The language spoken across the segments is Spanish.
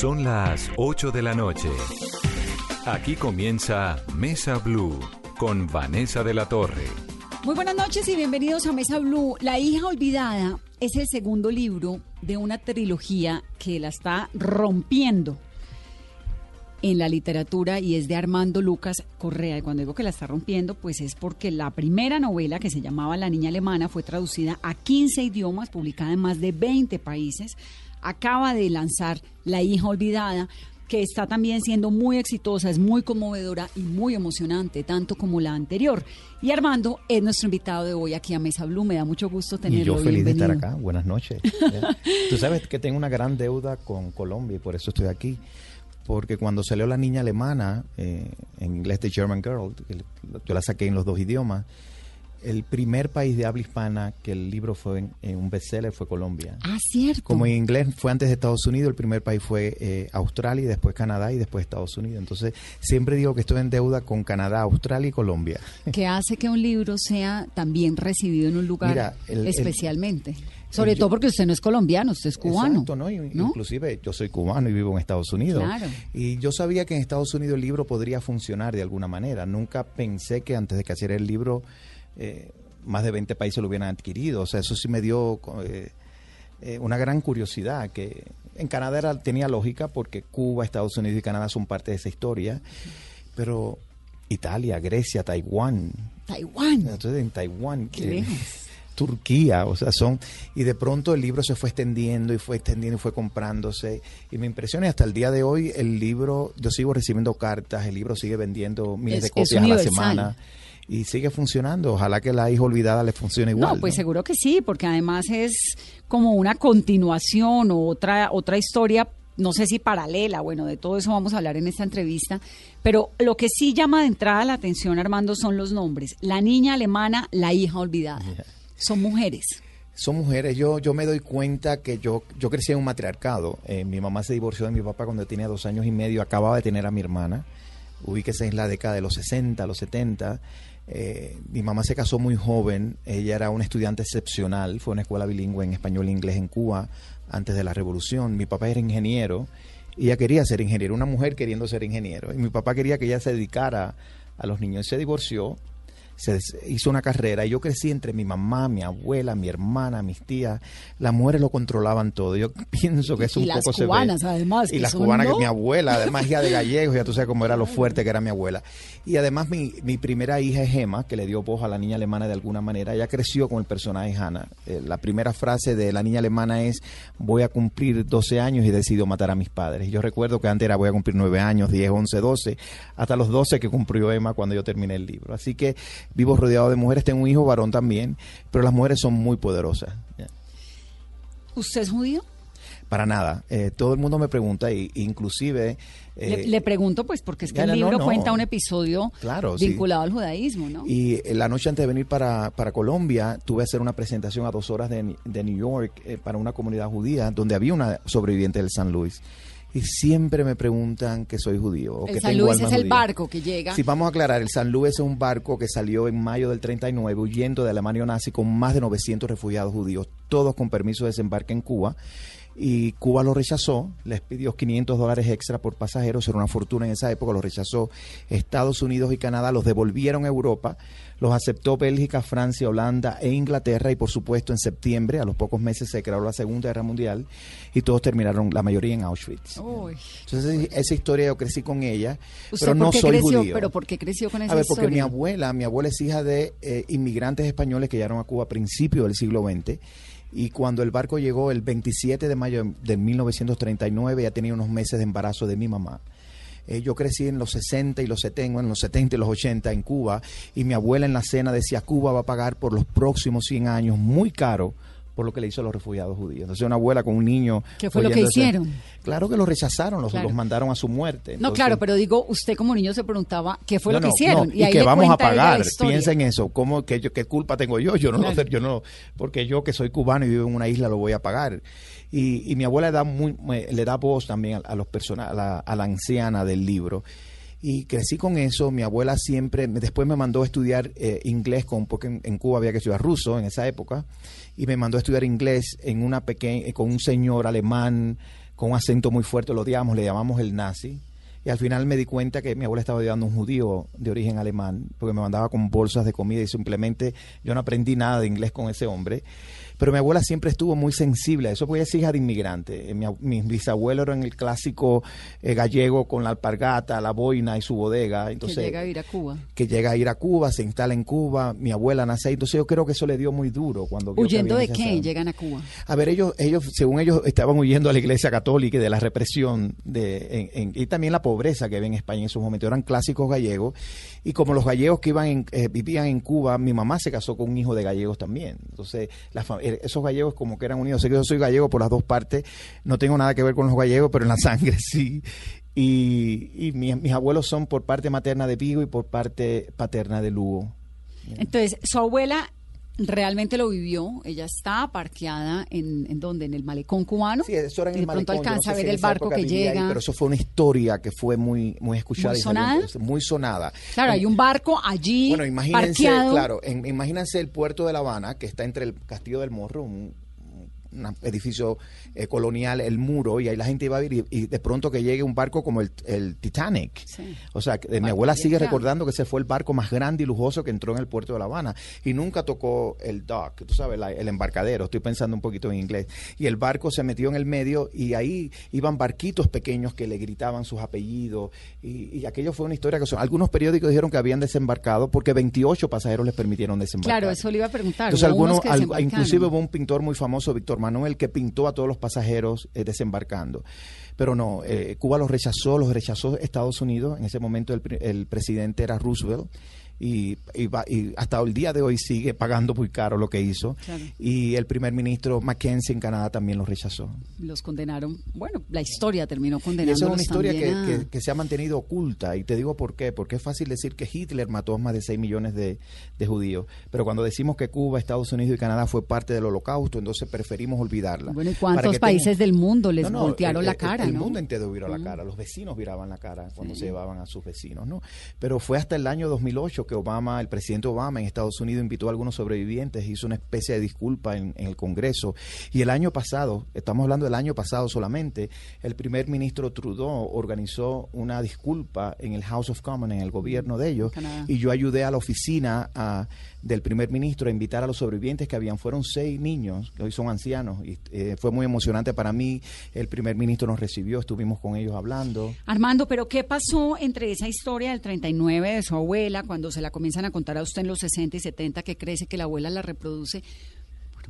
Son las 8 de la noche. Aquí comienza Mesa Blue con Vanessa de la Torre. Muy buenas noches y bienvenidos a Mesa Blue. La hija olvidada es el segundo libro de una trilogía que la está rompiendo en la literatura y es de Armando Lucas Correa. Y cuando digo que la está rompiendo, pues es porque la primera novela que se llamaba La niña alemana fue traducida a 15 idiomas, publicada en más de 20 países. Acaba de lanzar La hija olvidada, que está también siendo muy exitosa, es muy conmovedora y muy emocionante, tanto como la anterior. Y Armando es nuestro invitado de hoy aquí a Mesa Blue. Me da mucho gusto tenerlo. Y yo feliz de estar acá. Buenas noches. Tú sabes que tengo una gran deuda con Colombia y por eso estoy aquí porque cuando salió La Niña Alemana, eh, en inglés The German Girl, yo la saqué en los dos idiomas, el primer país de habla hispana que el libro fue en, un bestseller fue Colombia. Ah, cierto. Como en inglés fue antes de Estados Unidos, el primer país fue eh, Australia y después Canadá y después Estados Unidos. Entonces, siempre digo que estoy en deuda con Canadá, Australia y Colombia. ¿Qué hace que un libro sea también recibido en un lugar especialmente? Sobre todo porque usted no es colombiano, usted es cubano. Exacto, ¿no? Inclusive yo soy cubano y vivo en Estados Unidos. Claro. Y yo sabía que en Estados Unidos el libro podría funcionar de alguna manera. Nunca pensé que antes de que hacer el libro eh, más de 20 países lo hubieran adquirido. O sea, eso sí me dio eh, eh, una gran curiosidad. que En Canadá tenía lógica porque Cuba, Estados Unidos y Canadá son parte de esa historia. Pero Italia, Grecia, Taiwán. Taiwán. Entonces en Taiwán. ¿Qué Turquía, o sea, son, y de pronto el libro se fue extendiendo y fue extendiendo y fue comprándose, y me impresiona, hasta el día de hoy el libro, yo sigo recibiendo cartas, el libro sigue vendiendo miles de copias a la semana y sigue funcionando. Ojalá que la hija olvidada le funcione igual. No, pues seguro que sí, porque además es como una continuación o otra, otra historia, no sé si paralela, bueno, de todo eso vamos a hablar en esta entrevista, pero lo que sí llama de entrada la atención, Armando, son los nombres. La niña alemana, la hija olvidada son mujeres. Son mujeres. Yo, yo me doy cuenta que yo, yo crecí en un matriarcado. Eh, mi mamá se divorció de mi papá cuando tenía dos años y medio. Acababa de tener a mi hermana. Ubíquese en la década de los 60, los 70. Eh, mi mamá se casó muy joven. Ella era una estudiante excepcional. Fue a una escuela bilingüe en español e inglés en Cuba antes de la revolución. Mi papá era ingeniero y ella quería ser ingeniero. Una mujer queriendo ser ingeniero. Y mi papá quería que ella se dedicara a los niños. Se divorció se hizo una carrera y yo crecí entre mi mamá, mi abuela, mi hermana, mis tías. Las mujeres lo controlaban todo. Yo pienso que es un y poco las cubanas, además. Y las cubanas, que mi abuela, además ya de gallegos, ya tú sabes cómo era lo fuerte que era mi abuela. Y además mi, mi primera hija es Gemma, que le dio voz a la niña alemana de alguna manera. Ella creció con el personaje Hannah. Eh, la primera frase de la niña alemana es, voy a cumplir 12 años y decido matar a mis padres. Yo recuerdo que antes era voy a cumplir 9 años, 10, 11, 12, hasta los 12 que cumplió Emma cuando yo terminé el libro. Así que vivo rodeado de mujeres, tengo un hijo varón también, pero las mujeres son muy poderosas. ¿Usted es judío? Para nada. Eh, todo el mundo me pregunta, e inclusive... Eh, le, pregunto, pues, porque es que el libro cuenta un episodio vinculado al judaísmo, ¿no? Y eh, la noche antes de venir para, para Colombia, tuve a hacer una presentación a dos horas de, de New York para una comunidad judía, donde había una sobreviviente del San Luis y siempre me preguntan que soy judío. el San Luis es el barco que llega. Sí, vamos a aclarar, el San Luis es un barco que salió en mayo del 39 huyendo de Alemania nazi con más de 900 refugiados judíos, todos con permiso de desembarque en Cuba. Y Cuba lo rechazó, les pidió 500 dólares extra por pasajeros, era una fortuna en esa época, lo rechazó Estados Unidos y Canadá, los devolvieron a Europa los aceptó Bélgica, Francia, Holanda e Inglaterra y por supuesto en septiembre, a los pocos meses, se creó la Segunda Guerra Mundial y todos terminaron, la mayoría en Auschwitz. Entonces esa historia yo crecí con ella, pero no soy judío. ¿Pero por qué creció con esa A ver, porque mi abuela, mi abuela es hija de eh, inmigrantes españoles que llegaron a Cuba a principios del siglo XX y cuando el barco llegó el 27 de mayo de 1939 ya tenía unos meses de embarazo de mi mamá. Eh, yo crecí en los 60 y los 70, en los 70 y los 80 en Cuba, y mi abuela en la cena decía, Cuba va a pagar por los próximos 100 años muy caro por lo que le hizo a los refugiados judíos. Entonces una abuela con un niño... ¿Qué fue lo que hicieron? Claro que lo rechazaron, los, los mandaron a su muerte. no, claro, pero digo, usted como niño se preguntaba qué fue lo que hicieron. y, que vamos a pagar. Piensa en eso. ¿Cómo, que yo, ¿Qué culpa tengo yo? Yo no lo sé, yo no... Porque yo que soy cubano y vivo en una isla lo voy a pagar. Y, mi abuela da muy, le da voz también a, los a la, a la anciana del libro y crecí con eso. Mi abuela siempre, después me mandó a estudiar eh, inglés, con, porque en, Cuba había que estudiar ruso en esa época, y me mandó a estudiar inglés en una pequeña, con un señor alemán con un acento muy fuerte, lo odiamos, le llamamos el nazi. Y al final me di cuenta que mi abuela estaba ayudando a un judío de origen alemán, porque me mandaba con bolsas de comida y simplemente yo no aprendí nada de inglés con ese hombre. Pero mi abuela siempre estuvo muy sensible a eso, porque ella es hija de inmigrante. Eh, mi, mis bisabuelos eran el clásico eh, gallego con la alpargata, la boina y su bodega. Entonces, que llega a ir a Cuba. Que llega a ir a Cuba, se instala en Cuba. Mi abuela nace ahí. Entonces yo creo que eso le dio muy duro cuando... ¿Huyendo de qué llegan a Cuba? A ver, ellos, ellos, según ellos, estaban huyendo a la iglesia católica y de la represión de, en, y también la pobreza que había en España en esos momentos. Eran clásicos gallegos. Y como los gallegos que iban eh, vivían en Cuba, mi mamá se casó con un hijo de gallegos también. Entonces, la familia esos gallegos como que eran unidos. Sé que yo soy gallego por las dos partes, no tengo nada que ver con los gallegos, pero en la sangre sí. Y, mis, abuelos son por parte materna de Vigo y por parte paterna de Lugo. Entonces, su abuela realmente lo vivió. Ella está parqueada en, en donde, en el malecón cubano. Sí, eso era en el malecón. pronto alcanza a ver el barco que llega. pero eso fue una historia que fue muy, muy escuchada. Muy sonada. muy sonada. Claro, hay un barco allí. Bueno, imagínense, claro, imagínense el puerto de La Habana, que está entre el Castillo del Morro, un, un edificio eh, colonial, el muro, y ahí la gente iba a ir, y, de pronto que llegue un barco como el, Titanic. O sea, mi abuela sigue recordando que ese fue el barco más grande y lujoso que entró en el puerto de La Habana, y nunca tocó el dock, tú sabes, el embarcadero, estoy pensando un poquito en inglés, y el barco se metió en el medio, y ahí iban barquitos pequeños que le gritaban sus apellidos, y, aquello fue una historia que son, algunos periódicos dijeron que habían desembarcado porque 28 pasajeros les permitieron desembarcar. Claro, eso le iba a preguntar. Entonces, algunos, inclusive hubo un pintor muy famoso, Víctor Manuel, que pintó a todos los pasajeros eh, desembarcando. Pero no, eh, Cuba los rechazó, los rechazó Estados Unidos. En ese momento el, el presidente era Roosevelt y, y, hasta el día de hoy sigue pagando muy caro lo que hizo. Y el primer ministro Mackenzie en Canadá también lo rechazó. Los condenaron. Bueno, la historia terminó condenando. Esa es una historia que, que, se ha mantenido oculta. Y te digo por qué. Porque es fácil decir que Hitler mató a más de 6 millones de, de judíos. Pero cuando decimos que Cuba, Estados Unidos y Canadá fue parte del holocausto, entonces preferimos olvidarla. Bueno, ¿y cuántos países del mundo les voltearon la cara? El, mundo entero viró la cara. Los vecinos viraban la cara cuando se llevaban a sus vecinos. ¿no? Pero fue hasta el año 2008 que Obama, el presidente Obama en Estados Unidos invitó a algunos sobrevivientes, hizo una especie de disculpa en, el Congreso. Y el año pasado, estamos hablando del año pasado solamente, el primer ministro Trudeau organizó una disculpa en el House of Commons, en el gobierno de ellos, y yo ayudé a la oficina a del primer ministro a invitar a los sobrevivientes que habían. Fueron seis niños, que hoy son ancianos, y eh, fue muy emocionante para mí. El primer ministro nos recibió, estuvimos con ellos hablando. Armando, pero ¿qué pasó entre esa historia del 39 de su abuela, cuando se la comienzan a contar a usted en los 60 y 70, que crece que la abuela la reproduce?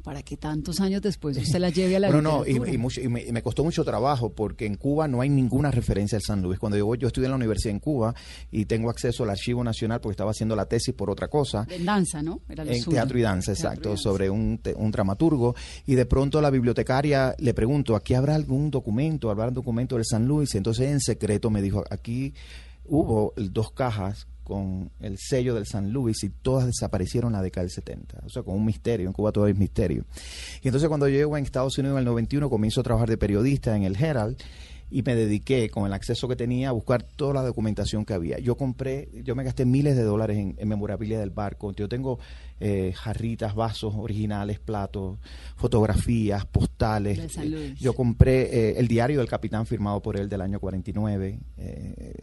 Para que tantos años después usted la lleve a la No, no, y, y, me, costó mucho trabajo porque en Cuba no hay ninguna referencia al San Luis. Cuando yo, yo estudié en la universidad en Cuba y tengo acceso al archivo nacional porque estaba haciendo la tesis por otra cosa. En danza, ¿no? en teatro y danza, exacto, sobre un, un dramaturgo. Y de pronto la bibliotecaria le pregunto, ¿aquí habrá algún documento, habrá un documento del San Luis? Entonces en secreto me dijo, aquí hubo dos cajas con el sello del San Luis y todas desaparecieron en la década del 70. O sea, con un misterio. En Cuba todo es misterio. Y entonces cuando llego en Estados Unidos en el 91 comienzo a trabajar de periodista en el Herald y me dediqué con el acceso que tenía a buscar toda la documentación que había. Yo compré, yo me gasté miles de dólares en, en memorabilia del barco. Yo tengo eh, jarritas, vasos originales, platos, fotografías, postales. Eh, yo compré eh, el diario del capitán firmado por él del año 49.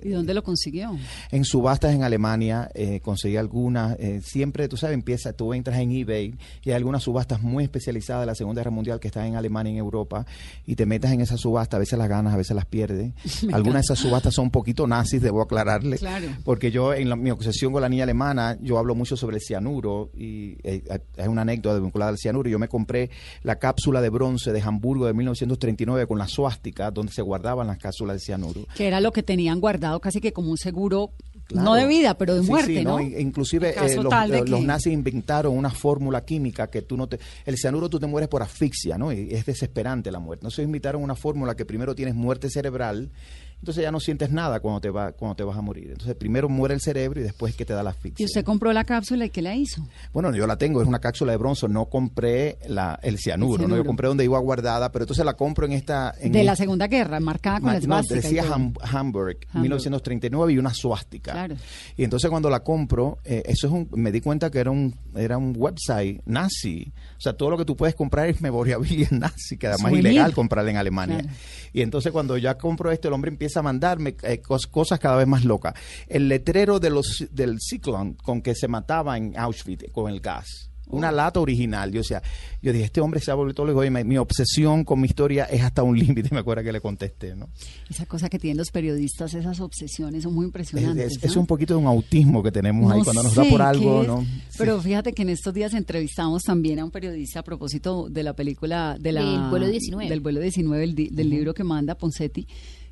¿Y dónde lo consiguió? En subastas en Alemania, conseguí algunas. siempre, tú sabes, empieza, tú entras en eBay y hay algunas subastas muy especializadas de la Segunda Guerra Mundial que están en Alemania y en Europa y te metes en esa subasta, a veces las ganas, a veces las pierdes. algunas de esas subastas son un poquito nazis, debo aclararle. Porque yo, en mi obsesión con la niña alemana, yo hablo mucho sobre el cianuro y y eh, es una anécdota vinculada al cianuro. Yo me compré la cápsula de bronce de Hamburgo de 1939 con la suástica donde se guardaban las cápsulas de cianuro. Que era lo que tenían guardado casi que como un seguro No de vida, pero de muerte, ¿no? Inclusive eh, los, nazis inventaron una fórmula química que tú no te... El cianuro tú te mueres por asfixia, ¿no? Y es desesperante la muerte. Entonces inventaron una fórmula que primero tienes muerte cerebral entonces ya no sientes nada cuando te, va, cuando te vas a morir. Entonces primero muere el cerebro y después que te da la asfixia. ¿Y usted compró la cápsula y qué la hizo? Bueno, yo la tengo, es una cápsula de bronzo, no compré la, el cianuro, El ¿no? yo compré donde iba guardada, pero entonces la compro en esta... En De la Segunda Guerra, marcada con Ma- la no, esvástica y decía. Ham- Hamburg, Hamburg. 1939 y una suástica. Claro. Y entonces cuando la compro, eh, eso es un, me di cuenta que era un, era un website nazi. O sea, todo lo que tú puedes comprar es memorabilia nazi, que además es ilegal comprarla en Alemania. Claro. Y entonces cuando ya compro esto, el hombre empieza a mandarme eh, cos- cosas cada vez más locas. El letrero de los, del ciclón con que se mataba en Auschwitz con el gas. Una lata original. Yo decía, yo dije, este hombre se ha vuelto loco. Oye, mi, mi obsesión con mi historia es hasta un límite. Me acuerdo que le contesté, ¿no? Esa cosa que tienen los periodistas, esas obsesiones son muy Es, impresionantes. es- es ¿no? un poquito de un autismo que tenemos ahí No cuando nos da por algo, es, ¿no? Pero Sí. fíjate que en estos días entrevistamos también a un periodista a propósito de la película de la, Del vuelo 19. Del vuelo 19, el del libro que manda Poncetti.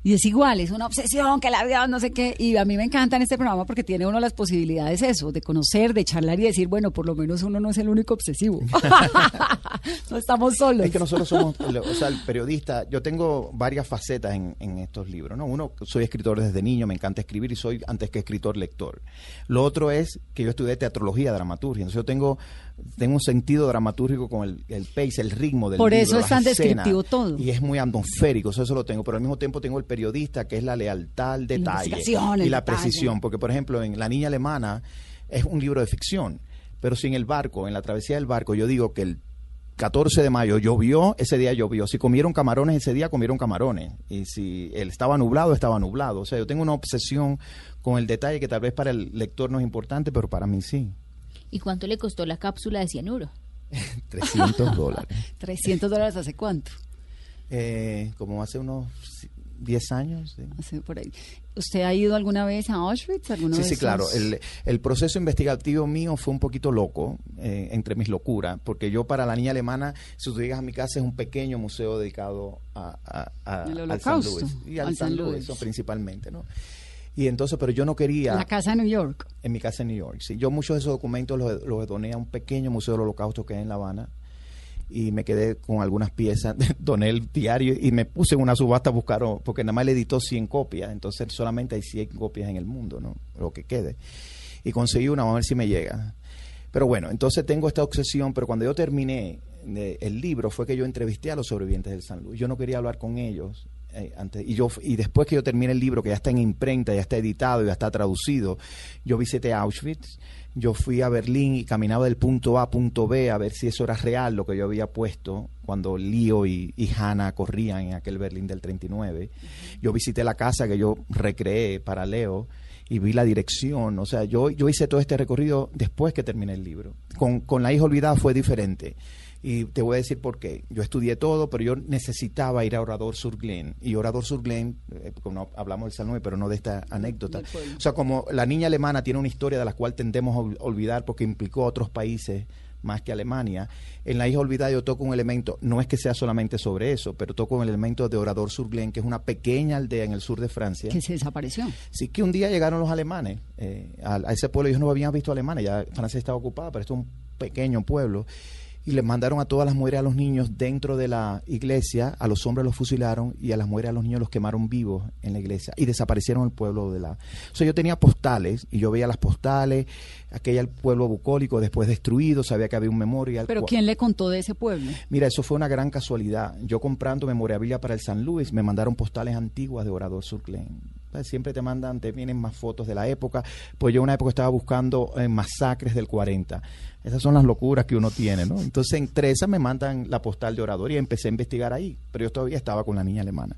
Y es igual, es una obsesión, que la vida, no sé qué. Y a mí me encanta en este programa porque tiene uno las posibilidades eso, de conocer, de charlar y decir, bueno, por lo menos uno no es el único obsesivo. no estamos solos. Es que nosotros somos, o sea, el periodista, yo tengo varias facetas en, en estos libros, ¿no? Uno, soy escritor desde niño, me encanta escribir y soy antes que escritor lector. Lo otro es que yo estudié teatrología, dramaturgia, entonces yo tengo, tengo un sentido dramatúrgico con el, el pace, el ritmo del Por libro, eso es tan descriptivo todo. Y es muy atmosférico, eso, eso lo tengo, pero al mismo tiempo tengo el periodista que es la lealtad al detalle y la detalle. precisión, porque por ejemplo en La Niña Alemana es un libro de ficción, pero si en el barco, en la travesía del barco, yo digo que el 14 de mayo llovió, ese día llovió. Si comieron camarones ese día, comieron camarones. Y si él estaba nublado, estaba nublado. O sea, yo tengo una obsesión con el detalle que tal vez para el lector no es importante, pero para mí sí. ¿Y cuánto le costó la cápsula de cianuro? 300 dólares. 300 dólares hace cuánto? Eh, como hace unos 10 años. sí. Hace por ahí. ¿Usted ha ido alguna vez a Auschwitz? ¿Alguna Sí, sí, claro. El, el proceso investigativo mío fue un poquito loco, eh, entre mis locuras, porque yo para la niña alemana, si tú llegas a mi casa, es un pequeño museo dedicado a, a- a- Al San Holocausto, Luis. Y al, al San Luis, Luis. principalmente, ¿no? Y entonces, pero yo no quería... La casa de New York. En mi casa en New York, sí. Yo muchos de esos documentos los, los doné a un pequeño museo del holocausto que hay en La Habana y me quedé con algunas piezas, doné el diario y me puse en una subasta a buscar, porque nada más le editó 100 copias, entonces solamente hay 100 copias en el mundo, ¿no? Lo que quede. Y conseguí una, vamos a ver si me llega. Pero bueno, entonces tengo esta obsesión, pero cuando yo terminé de- el libro fue que yo entrevisté a los sobrevivientes del San Luis. Yo no quería hablar con ellos. Eh, antes, y yo y después que yo terminé el libro, que ya está en imprenta, ya está editado, ya está traducido, yo visité Auschwitz, yo fui a Berlín y caminaba del punto A a punto B a ver si eso era real lo que yo había puesto cuando Lío y, y Hannah corrían en aquel Berlín del 39. Yo visité la casa que yo recreé para Leo y vi la dirección. O sea, yo, yo hice todo este recorrido después que terminé el libro. Con, con La hija olvidada fue diferente. Y te voy a decir por qué. Yo estudié todo, pero yo necesitaba ir a Orador sur Glen. Y Orador sur Glen, eh, como hablamos del San Luis, pero no de esta anécdota. O sea, como la niña alemana tiene una historia de la cual tendemos a ol- olvidar porque implicó a otros países más que Alemania. En La hija olvidada yo toco un elemento, no es que sea solamente sobre eso, pero toco el elemento de Orador sur Glen, que es una pequeña aldea en el sur de Francia. Que se desapareció. Sí que un día llegaron los alemanes eh, a, a ese pueblo, ellos no habían visto alemanes, ya Francia estaba ocupada, pero esto es un pequeño pueblo, y les mandaron a todas las mujeres a los niños dentro de la iglesia, a los hombres los fusilaron y a las mujeres a los niños los quemaron vivos en la iglesia y desaparecieron el pueblo de la... O sea, yo tenía postales y yo veía las postales, aquel pueblo bucólico después destruido, sabía que había un memorial. Pero ¿quién le contó de ese pueblo? Mira, eso fue una gran casualidad. Yo comprando memorabilia para el San Luis, me mandaron postales antiguas de Orador Sur Glen. Pues Siempre te mandan, te vienen más fotos de la época. Pues yo en una época estaba buscando eh, masacres del 40. Esas son las locuras que uno tiene, ¿no? Entonces, entre esas me mandan la postal de Orador y empecé a investigar ahí. Pero yo todavía estaba con la niña alemana.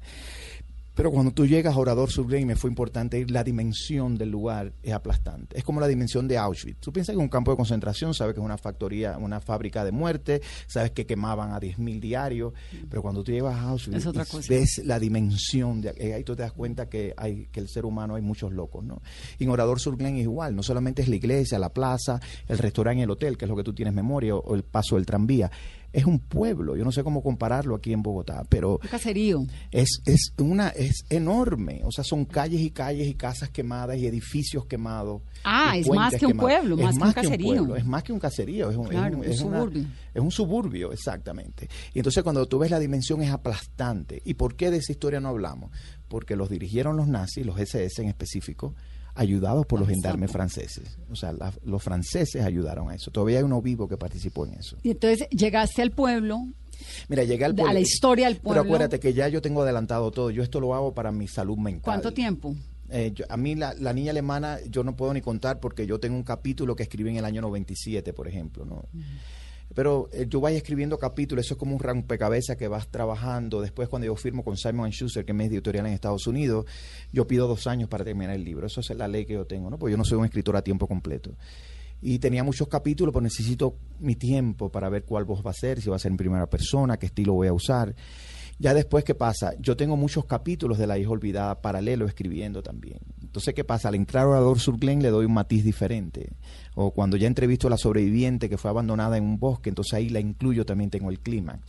Pero cuando tú llegas a Orador sur Glen, me fue importante ir, la dimensión del lugar es aplastante. Es como la dimensión de Auschwitz. Tú piensas que es un campo de concentración, sabes que es una factoría, una fábrica de muerte, sabes que quemaban a 10.000 diarios, pero cuando tú llegas a Auschwitz Es ves la dimensión, de, eh, ahí tú te das cuenta que hay que el ser humano hay muchos locos, ¿no? Y en Orador sur Glen es igual, no solamente es la iglesia, la plaza, el restaurante y el hotel, que es lo que tú tienes memoria, o, o el paso del tranvía. Es un pueblo. Yo no sé cómo compararlo aquí en Bogotá, pero Un caserío. es, es una es enorme. O sea, son calles y calles y casas quemadas y edificios quemados. Ah, es más que un pueblo, Es más que un caserío. pueblo, es más que un caserío. Es un, Claro, un- un es suburbio. es un suburbio, exactamente. Y entonces cuando tú ves la dimensión es aplastante. ¿Y por qué de esa historia no hablamos? Porque los dirigieron los nazis, los SS en específico, ayudados por los gendarmes franceses. O sea, la- los franceses ayudaron a eso. Todavía hay uno vivo que participó en eso. Y entonces llegaste al pueblo, Mira, llegué al a pueblo. la historia del Pero pueblo. acuérdate que ya yo tengo adelantado todo. Yo esto lo hago para mi salud mental. ¿Cuánto tiempo? Eh, yo- a mí la, la niña alemana yo no puedo ni contar porque yo tengo un capítulo que escribí en el año 97, por ejemplo, ¿no? Pero eh, yo vaya escribiendo capítulos, eso es como un rompecabezas que vas trabajando. Después cuando yo firmo con Simon Schuster, que es editorial en Estados Unidos, yo pido dos años para terminar el libro. Eso es la ley que yo tengo, ¿no? Porque yo no soy un escritor a tiempo completo. Y tenía muchos capítulos, pero necesito mi tiempo para ver cuál voz va a ser, si va a ser en primera persona, qué estilo voy a usar. Ya después, ¿qué pasa? Yo tengo muchos capítulos de La hija olvidada paralelo escribiendo también. Entonces, ¿qué pasa? Al entrar a Orador Sur Glen le doy un matiz diferente. O cuando ya entrevisto a la sobreviviente que fue abandonada en un bosque, entonces ahí la incluyo, también tengo el clímax.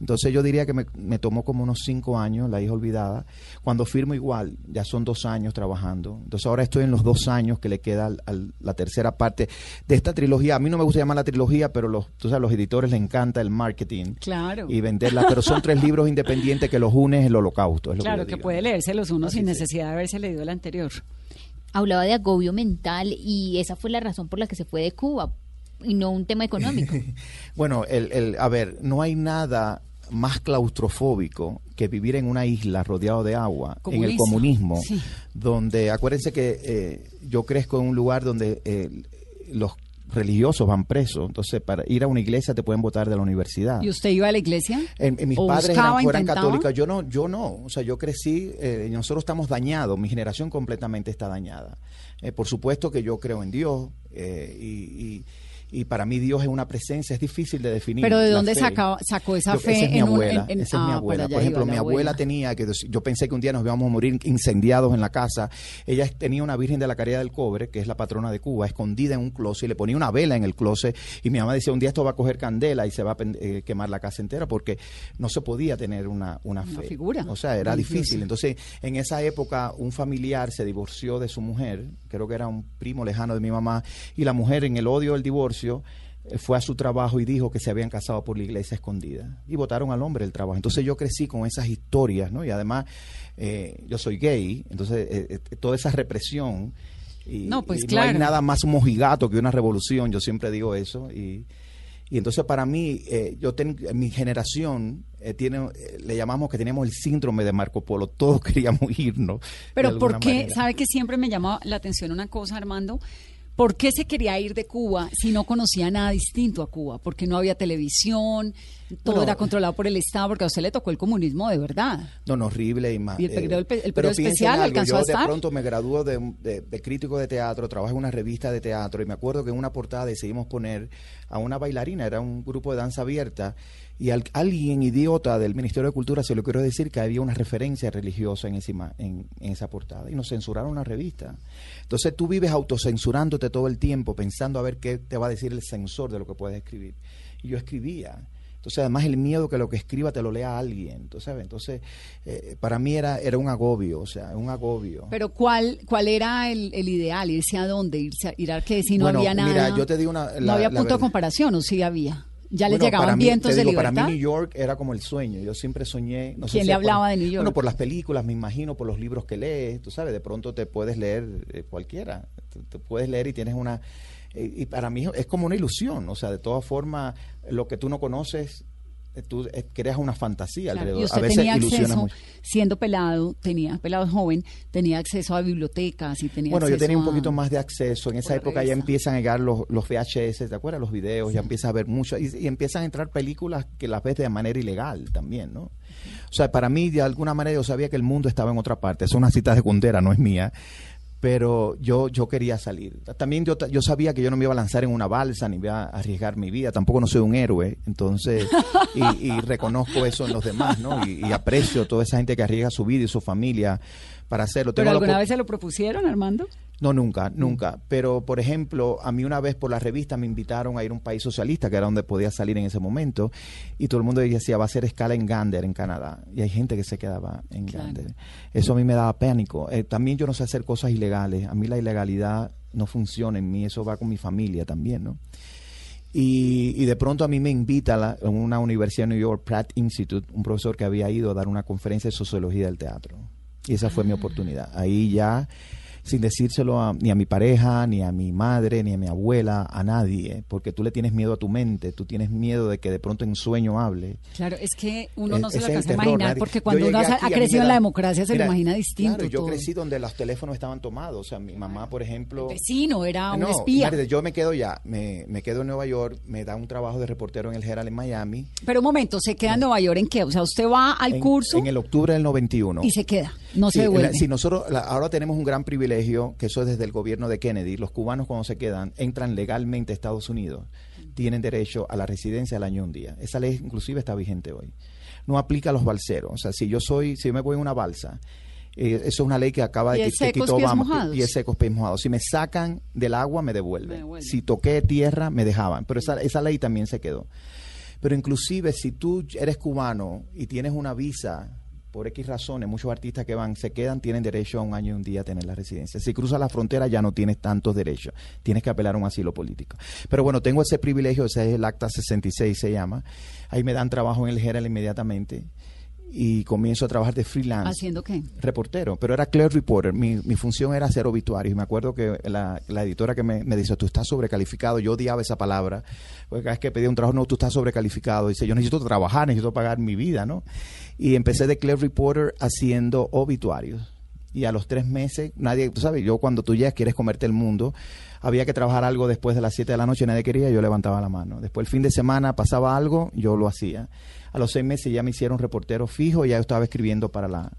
Entonces yo diría que me, me tomó como unos cinco años, La hija olvidada. Cuando firmo igual, ya son dos años trabajando. Entonces ahora estoy en los dos años que le queda al- al- la tercera parte de esta trilogía. A mí no me gusta llamar la trilogía, pero los, tú sabes, los editores les encanta el marketing Claro. y venderla. Pero son tres libros independientes que los unes el holocausto. Es lo Claro, que puede leerse los unos Así sin es. necesidad de haberse leído el anterior. Hablaba de agobio mental y esa fue la razón por la que se fue de Cuba y no un tema económico. Bueno, el, el, a ver, no hay nada más claustrofóbico que vivir en una isla rodeado de agua, en el comunismo, Sí. donde, acuérdense que eh, yo crezco en un lugar donde eh, los religiosos van presos, entonces para ir a una iglesia te pueden votar de la universidad. ¿Y usted iba a la iglesia? En, en mis ¿O padres buscaba, eran, católicos, yo no, yo no, o sea, yo crecí, eh, nosotros estamos dañados, mi generación completamente está dañada. Eh, por supuesto que yo creo en Dios eh, y, y- y para mí Dios es una presencia, es difícil de definir. Pero ¿de dónde sacaba- sacó esa Yo- fe Esa es mi un- abuela, en- en- esa es mi ah, abuela. Por ejemplo, mi abuela abuela. tenía, que yo pensé que un día nos íbamos a morir incendiados en la casa. Ella tenía una Virgen de la Caridad del Cobre, que es la patrona de Cuba, escondida en un closet y le ponía una vela en el closet. Y mi mamá decía, un día esto va a coger candela y se va a eh, quemar la casa entera porque no se podía tener una, una Una fe. figura O sea, era difícil. Entonces, en esa época, un familiar se divorció de su mujer, creo que era un primo lejano de mi mamá, y la mujer, en el odio del divorcio, eh, fue a su trabajo y dijo que se habían casado por la iglesia escondida. Y votaron al hombre del trabajo. Entonces, yo crecí con esas historias, ¿no? Y además, eh, yo soy gay, entonces, eh, toda esa represión. Y, No, pues y no claro. hay nada más mojigato que una revolución, yo siempre digo eso. Y, y entonces para mí, eh, yo ten- mi generación tiene, le llamamos que tenemos el síndrome de Marco Polo. Todos queríamos irnos. Pero ¿por qué? manera. ¿Sabe que siempre me llama la atención una cosa, Armando? ¿Por qué se quería ir de Cuba si no conocía nada distinto a Cuba? Porque no había televisión, todo Bueno, era controlado por el Estado, porque a usted le tocó el comunismo de verdad. No, no, horrible y más. Y el periodo- el pe- el periodo especial algo, alcanzó yo a estar. de pronto me graduó de, de- de crítico de teatro, trabajo en una revista de teatro y me acuerdo que en una portada decidimos poner a una bailarina, era un grupo de danza abierta y al- alguien idiota del Ministerio de Cultura se lo quiero decir que había una referencia religiosa en, esa en esa portada y nos censuraron la revista. Entonces tú vives autocensurándote todo el tiempo pensando a ver qué te va a decir el censor de lo que puedes escribir. Y yo escribía. Entonces, además, el miedo que lo que escriba te lo lea alguien, ¿tú sabes? Entonces, eh, para mí era, era un agobio, o sea, un agobio. Pero ¿cuál cuál era el, el ideal? ¿Irse a dónde? ¿Irse a, ir a qué? Si no Bueno, había nada. mira, yo te digo una- no había la punto de comparación, ¿o sí había? ¿Ya les Bueno, llegaban para mí, vientos de libertad? Para mí New York era como el sueño. Yo siempre soñé. No sé ¿Quién si le por- hablaba de New York? Bueno, por las películas, me imagino, por los libros que lees. Tú sabes, de pronto te puedes leer eh, cualquiera. Tú, tú puedes leer y tienes una. eh, y para mí es como una ilusión. O sea, de todas formas, lo que tú no conoces, tú eh, creas una fantasía Claro, alrededor. Y usted a veces tenía acceso, mucho. siendo pelado, tenía pelado joven, tenía acceso a bibliotecas y tenía Bueno, yo tenía un a- poquito más de acceso. En esa época ya empiezan a llegar los, los VHS, ¿te acuerdas? Los videos, ya empiezas a ver mucho. Y, y empiezan a entrar películas que las ves de manera ilegal también, ¿no? O sea, para mí, de alguna manera, yo sabía que el mundo estaba en otra parte. Es una cita secundera, no es mía. Pero yo, yo quería salir. También yo, yo sabía que yo no me iba a lanzar en una balsa ni iba a arriesgar mi vida. Tampoco no soy un héroe. Entonces, y, y reconozco eso en los demás, ¿no? Y, y aprecio toda esa gente que arriesga su vida y su familia para hacerlo. ¿Pero Tengo alguna vez se lo propusieron, Armando? No, nunca, nunca. Pero, por ejemplo, a mí una vez por la revista me invitaron a ir a un país socialista, que era donde podía salir en ese momento, y todo el mundo decía, va a ser escala en Gander, en Canadá. Y hay gente que se quedaba en Gander. Eso a mí me daba pánico. Eh, también yo no sé hacer cosas ilegales. A mí la ilegalidad no funciona en mí, eso va con mi familia también, ¿no? Y, de pronto a mí me invita a, una universidad de New York, Pratt Institute, un profesor que había ido a dar una conferencia de sociología del teatro. Y esa fue mi ah. oportunidad. Ahí ya sin decírselo ni a mi pareja, ni a mi madre, ni a mi abuela, a nadie, porque tú le tienes miedo a tu mente, tú tienes miedo de que de pronto en sueño hable. Claro, es que uno no se lo alcanza a imaginar, porque cuando uno ha, crecido en la democracia se lo imagina distinto. Claro, yo crecí donde los teléfonos estaban tomados, o sea, mi mamá, por ejemplo... El vecino era un espía. yo me quedo ya, me, me quedo en Nueva York, me da un trabajo de reportero en el Herald en Miami. Pero un momento, ¿se queda en Nueva York en qué? O sea, usted va al curso... En el octubre del 91. Y se queda, no se devuelve. sí, nosotros ahora tenemos un gran privilegio, que eso es del gobierno de Kennedy, los cubanos cuando se quedan entran legalmente a Estados Unidos, tienen derecho a la residencia al año un día. Esa ley inclusive está vigente hoy. No aplica a los balseros. O sea, si yo soy, si yo me voy en una balsa, eh, eso es una ley que acaba de que quitó Obama. Y es secos pies mojados. Si me sacan del agua, me devuelven. Si toqué tierra, me dejaban. Pero esa, esa ley también se quedó. Pero inclusive si tú eres cubano y tienes una visa por X razones, muchos artistas que van, se quedan, tienen derecho a un año y un día a tener la residencia. Si cruzas la frontera ya no tienes tantos derechos, tienes que apelar a un asilo político. Pero bueno, tengo ese privilegio, ese es el Acta 66 se llama, ahí me dan trabajo en el Herald inmediatamente y comienzo a trabajar de freelance. ¿Haciendo qué? Reportero, pero era clear reporter. Mi, mi función era hacer obituarios. Y me acuerdo que la, la editora que me, me, dice, tú estás sobrecalificado, yo odiaba esa palabra, porque cada vez que pedía un trabajo, no, tú estás sobrecalificado. Dice, yo necesito trabajar, necesito pagar mi vida, ¿no? Y empecé de clear reporter haciendo obituarios. Y a los tres meses, nadie, tú sabes, yo cuando tú llegas quieres comerte el mundo, había que trabajar algo después de las siete de la noche, nadie quería, yo levantaba la mano. Después el fin de semana pasaba algo, yo lo hacía a los seis meses ya me hicieron reportero fijo ya estaba escribiendo para la,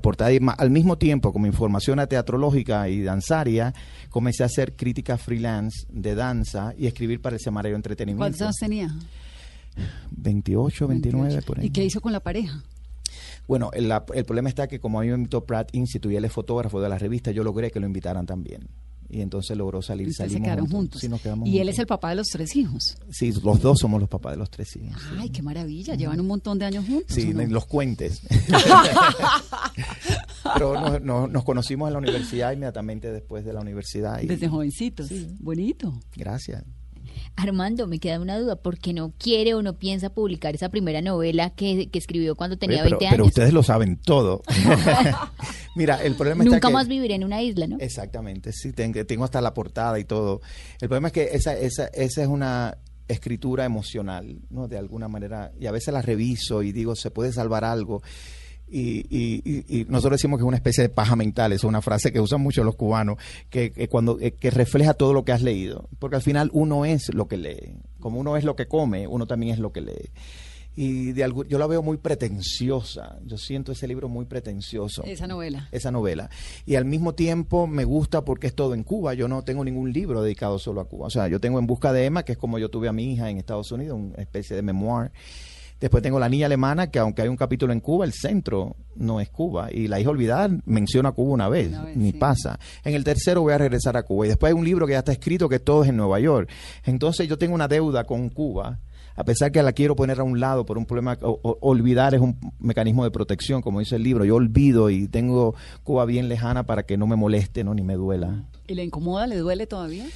portada. Y al mismo tiempo, como información teatrológica y danzaria, comencé a hacer crítica freelance de danza y escribir para el semanario entretenimiento. ¿Cuántos años tenía? 28, 29, por ahí. ¿Y qué hizo con la pareja? Bueno, el, el problema está que como a mí me invitó Pratt Institute y él es fotógrafo de la revista, yo logré que lo invitaran también y entonces logró salir. y se quedaron juntos. y él es el papá de los tres hijos. Sí, los dos somos los papás de los tres hijos. Ay, qué maravilla. Llevan un montón de años juntos. Sí, los cuentes. Pero nos conocimos en la universidad inmediatamente después de la universidad. Desde jovencitos. Bonito. Gracias. Armando, me queda una duda, ¿por qué no quiere o no piensa publicar esa primera novela que, escribió cuando tenía 20 años? Pero ustedes lo saben todo. Mira, el problema Nunca está más viviré en una isla, ¿no? Exactamente, sí, tengo, tengo hasta la portada y todo. El problema es que esa, esa, esa es una escritura emocional, ¿no? De alguna manera, y a veces la reviso y digo, se puede salvar algo y, nosotros decimos que es una especie de paja mental, es una frase que usan mucho los cubanos, que, cuando eh, que refleja todo lo que has leído, porque al final uno es lo que lee, como uno es lo que come, uno también es lo que lee. Y de algo, yo la veo muy pretenciosa, yo siento ese libro muy pretencioso. Esa novela. Esa novela. Y al mismo tiempo me gusta porque es todo en Cuba, yo no tengo ningún libro dedicado solo a Cuba. O sea, yo tengo En Busca de Emma, que es como yo tuve a mi hija en Estados Unidos, una especie de memoir Después tengo La Niña Alemana, que aunque hay un capítulo en Cuba, el centro no es Cuba. Y La hija olvidada menciona Cuba una vez, ni pasa. En el tercero voy a regresar a Cuba. Y después hay un libro que ya está escrito que todo es en Nueva York. Entonces yo tengo una deuda con Cuba. A pesar que la quiero poner a un lado por un problema, olvidar es un mecanismo de protección, como dice el libro. Yo olvido y tengo Cuba bien lejana para que no me moleste, no ni me duela. ¿Y le incomoda, le duele todavía?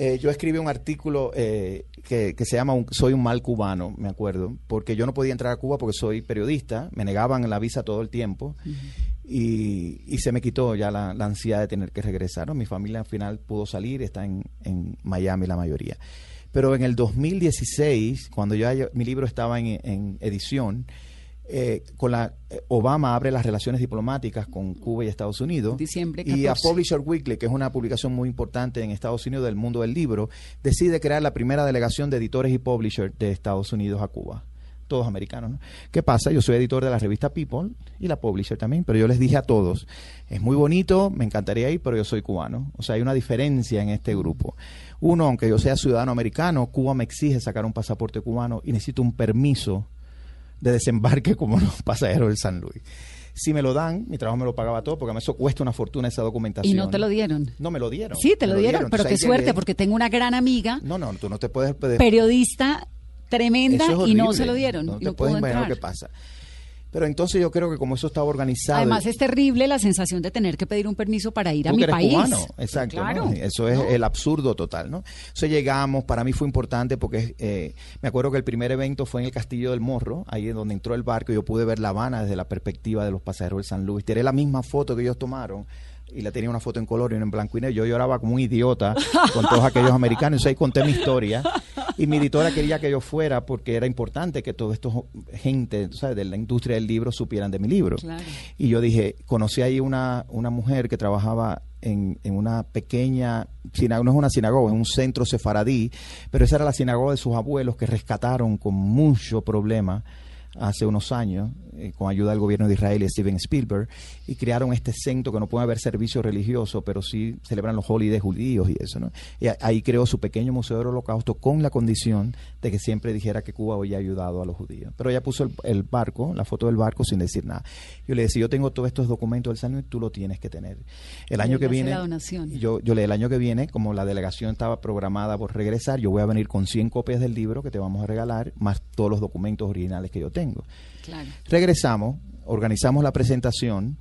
Eh, yo escribí un artículo eh, que, se llama Soy un mal cubano, me acuerdo, porque yo no podía entrar a Cuba porque soy periodista, me negaban la visa todo el tiempo y, se me quitó ya la, ansiedad de tener que regresar. Mi familia al final pudo salir, está en, en Miami la mayoría. Pero en el 2016, cuando ya mi libro estaba en, en edición, eh, con la eh, Obama abre las relaciones diplomáticas con Cuba y Estados Unidos. Diciembre Y a Publisher Weekly, que es una publicación muy importante en Estados Unidos del mundo del libro, decide crear la primera delegación de editores y publishers de Estados Unidos a Cuba. Todos americanos. ¿Qué pasa? Yo soy editor de la revista People y la publisher también, pero yo les dije a todos, es muy bonito, me encantaría ir, pero yo soy cubano. O sea, hay una diferencia en este grupo. Uno, aunque yo sea ciudadano americano, Cuba me exige sacar un pasaporte cubano y necesito un permiso de desembarque como los pasajeros del San Luis. Si me lo dan, mi trabajo me lo pagaba todo, porque a mí eso cuesta una fortuna esa documentación. ¿Y no te lo dieron? No me lo dieron. Sí, te lo dieron, pero Entonces qué suerte, porque tengo una gran amiga, No, no, tú no te puedes periodista tremenda, es y no se lo dieron. No y te no puedes imaginar lo que pasa. Pero entonces yo creo que como eso estaba organizado. Además es terrible la sensación de tener que pedir un permiso para ir a mi país. cubano, exacto. Eso es ¿no? el absurdo total, ¿no? Entonces llegamos, para mí fue importante porque eh, me acuerdo que el primer evento fue en el Castillo del Morro, ahí es donde entró el barco, y yo pude ver La Habana desde la perspectiva de los pasajeros del San Luis. Tiré la misma foto que ellos tomaron y la tenía una foto en color y una en blanco y negro. Yo lloraba como un idiota con todos aquellos americanos. Entonces ahí conté mi historia. Y mi editora quería que yo fuera porque era importante que todo esto, gente ¿sabes? de la industria del libro, supieran de mi libro. Claro. Y yo dije, conocí ahí una, una mujer que trabajaba en, en una pequeña sinagoga, no es una sinagoga, es un centro sefaradí, pero esa era la sinagoga de sus abuelos que rescataron con mucho problema hace unos años, eh, con ayuda del gobierno de Israel y Steven Spielberg, y crearon este centro que no puede haber servicio religioso, pero sí celebran los holidays judíos y eso, ¿no? Y ahí creó su pequeño museo del holocausto con la condición de que siempre dijera que Cuba había ayudado a los judíos. Pero ella puso el, el barco, la foto del barco sin decir nada. Yo le decía, yo tengo todos estos documentos del San tú lo tienes que tener. El Y año que viene, yo, yo le el año que viene, como la delegación estaba programada por regresar, yo voy a venir con 100 copias del libro que te vamos a regalar, más todos los documentos originales que yo tengo. Regresamos, organizamos la presentación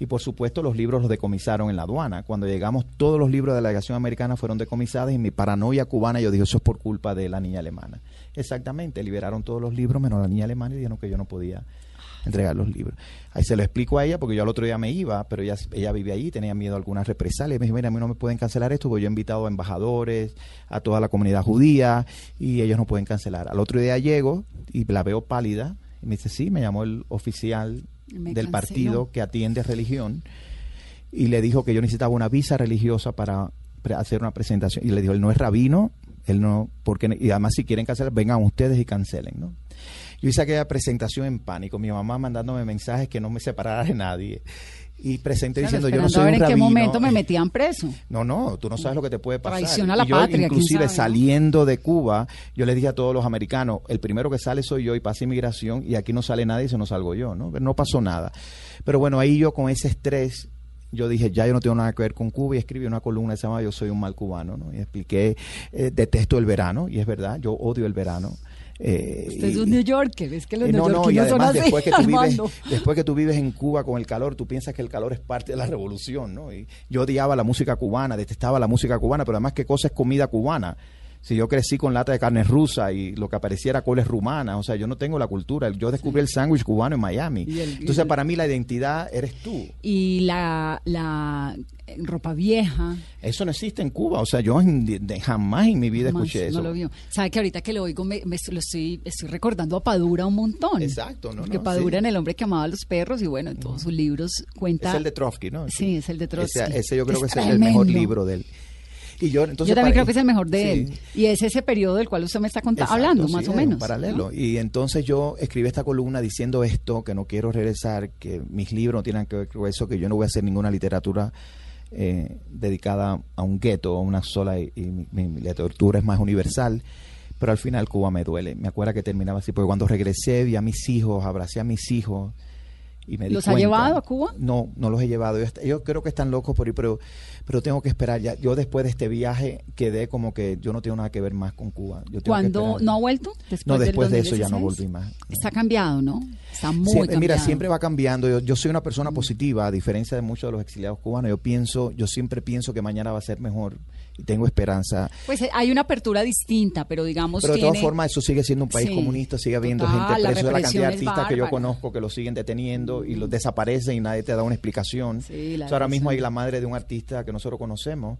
y por supuesto los libros los decomisaron en la aduana. Cuando llegamos todos los libros de la delegación americana fueron decomisados y mi paranoia cubana yo dije eso es por culpa de la niña alemana. Exactamente, liberaron todos los libros menos la niña alemana y dijeron que yo no podía entregar los libros. Ahí se lo explico a ella porque yo al otro día me iba, pero ella, ella vive allí, tenía miedo a algunas represalias. Me dijo, mira, a mí no me pueden cancelar esto porque yo he invitado a embajadores, a toda la comunidad judía y ellos no pueden cancelar. Al otro día llego y la veo pálida y me dice, sí, me llamó el oficial Me del canceló. partido que atiende religión y le dijo que yo necesitaba una visa religiosa para hacer una presentación. Y le dijo, él no es rabino, él no, porque, y además si quieren cancelar, vengan ustedes y cancelen, ¿no? Yo hice aquella presentación en pánico, mi mamá mandándome mensajes que no me separara de nadie. Y presenté Claro, diciendo, yo no soy a ver un en qué momento me metían preso. No, no, tú no sabes lo que te puede pasar. Traición a la Y yo, patria, inclusive ¿no? saliendo de Cuba, yo les dije a todos los americanos, el primero que sale soy yo y pasa inmigración y aquí no sale nadie y se nos salgo yo, ¿no? Pero no pasó nada. Pero bueno, ahí yo con ese estrés, yo dije, ya yo no tengo nada que ver con Cuba y escribí una columna que se llama Yo soy un mal cubano, ¿no? Y expliqué, eh, detesto el verano, y es verdad, yo odio el verano. Eh, Usted es un New Yorker, es que los eh, no, no, y son además así, después que, tú vives, después que tú vives en Cuba con el calor, tú piensas que el calor es parte de la revolución, ¿no? Y yo odiaba la música cubana, detestaba la música cubana, pero además qué cosa es comida cubana. Si yo crecí con lata de carne rusa y lo que apareciera coles rumanas, o sea, yo no tengo la cultura. Yo descubrí el sándwich cubano en Miami. El- Entonces, el- para mí la identidad eres tú. Y la, la ropa vieja. Eso no existe en Cuba. O sea, yo en- de- jamás en mi vida jamás escuché no eso. lo vio. Sabe que ahorita que lo oigo, me, me- lo estoy, estoy recordando a Padura un montón. Exacto, ¿no? Porque no, Padura sí. en El hombre que amaba a los perros y bueno, en todos sus libros cuenta. Es el de Trotsky, ¿no? Sí, es el de Trotsky. Ese, ese yo creo que Es es el mejor libro de él. Y yo, entonces, Yo también creo que es el mejor de Sí. él. Y es ese periodo del cual usted me está Exacto, hablando, sí, más o menos. paralelo. ¿no? Y entonces yo escribí esta columna diciendo esto, que no quiero regresar, que mis libros no tienen que ver con eso, que yo no voy a hacer ninguna literatura eh, dedicada a un gueto, a una sola, y, y mi, mi literatura es más universal. Pero al final Cuba me duele. Me acuerdo que terminaba así, porque cuando regresé vi a mis hijos, abracé a mis hijos y me di ¿Los ha llevado a Cuba? No, no los he llevado. Yo, creo que están locos por ir, pero, pero tengo que esperar. ya Yo después de este viaje quedé como que yo no tengo nada que ver más con Cuba. Yo tengo ¿Cuándo no ha vuelto? Después No, del después de eso ya 2016? no volví más. Está cambiado, ¿no? Está muy Siempre- cambiado. mira, siempre va cambiando. Yo, yo soy una persona positiva, a diferencia de muchos de los exiliados cubanos. Yo pienso, yo siempre pienso que mañana va a ser mejor tengo esperanza. Pues eh, hay una apertura distinta, pero digamos Pero de tiene... todas formas, eso sigue siendo un país Sí, comunista, sigue habiendo total, gente la presa. de la cantidad de artistas que yo conozco que los siguen deteniendo y los desaparecen y nadie te da una explicación. Sí, la O sea, ahora mismo hay la madre de un artista que nosotros conocemos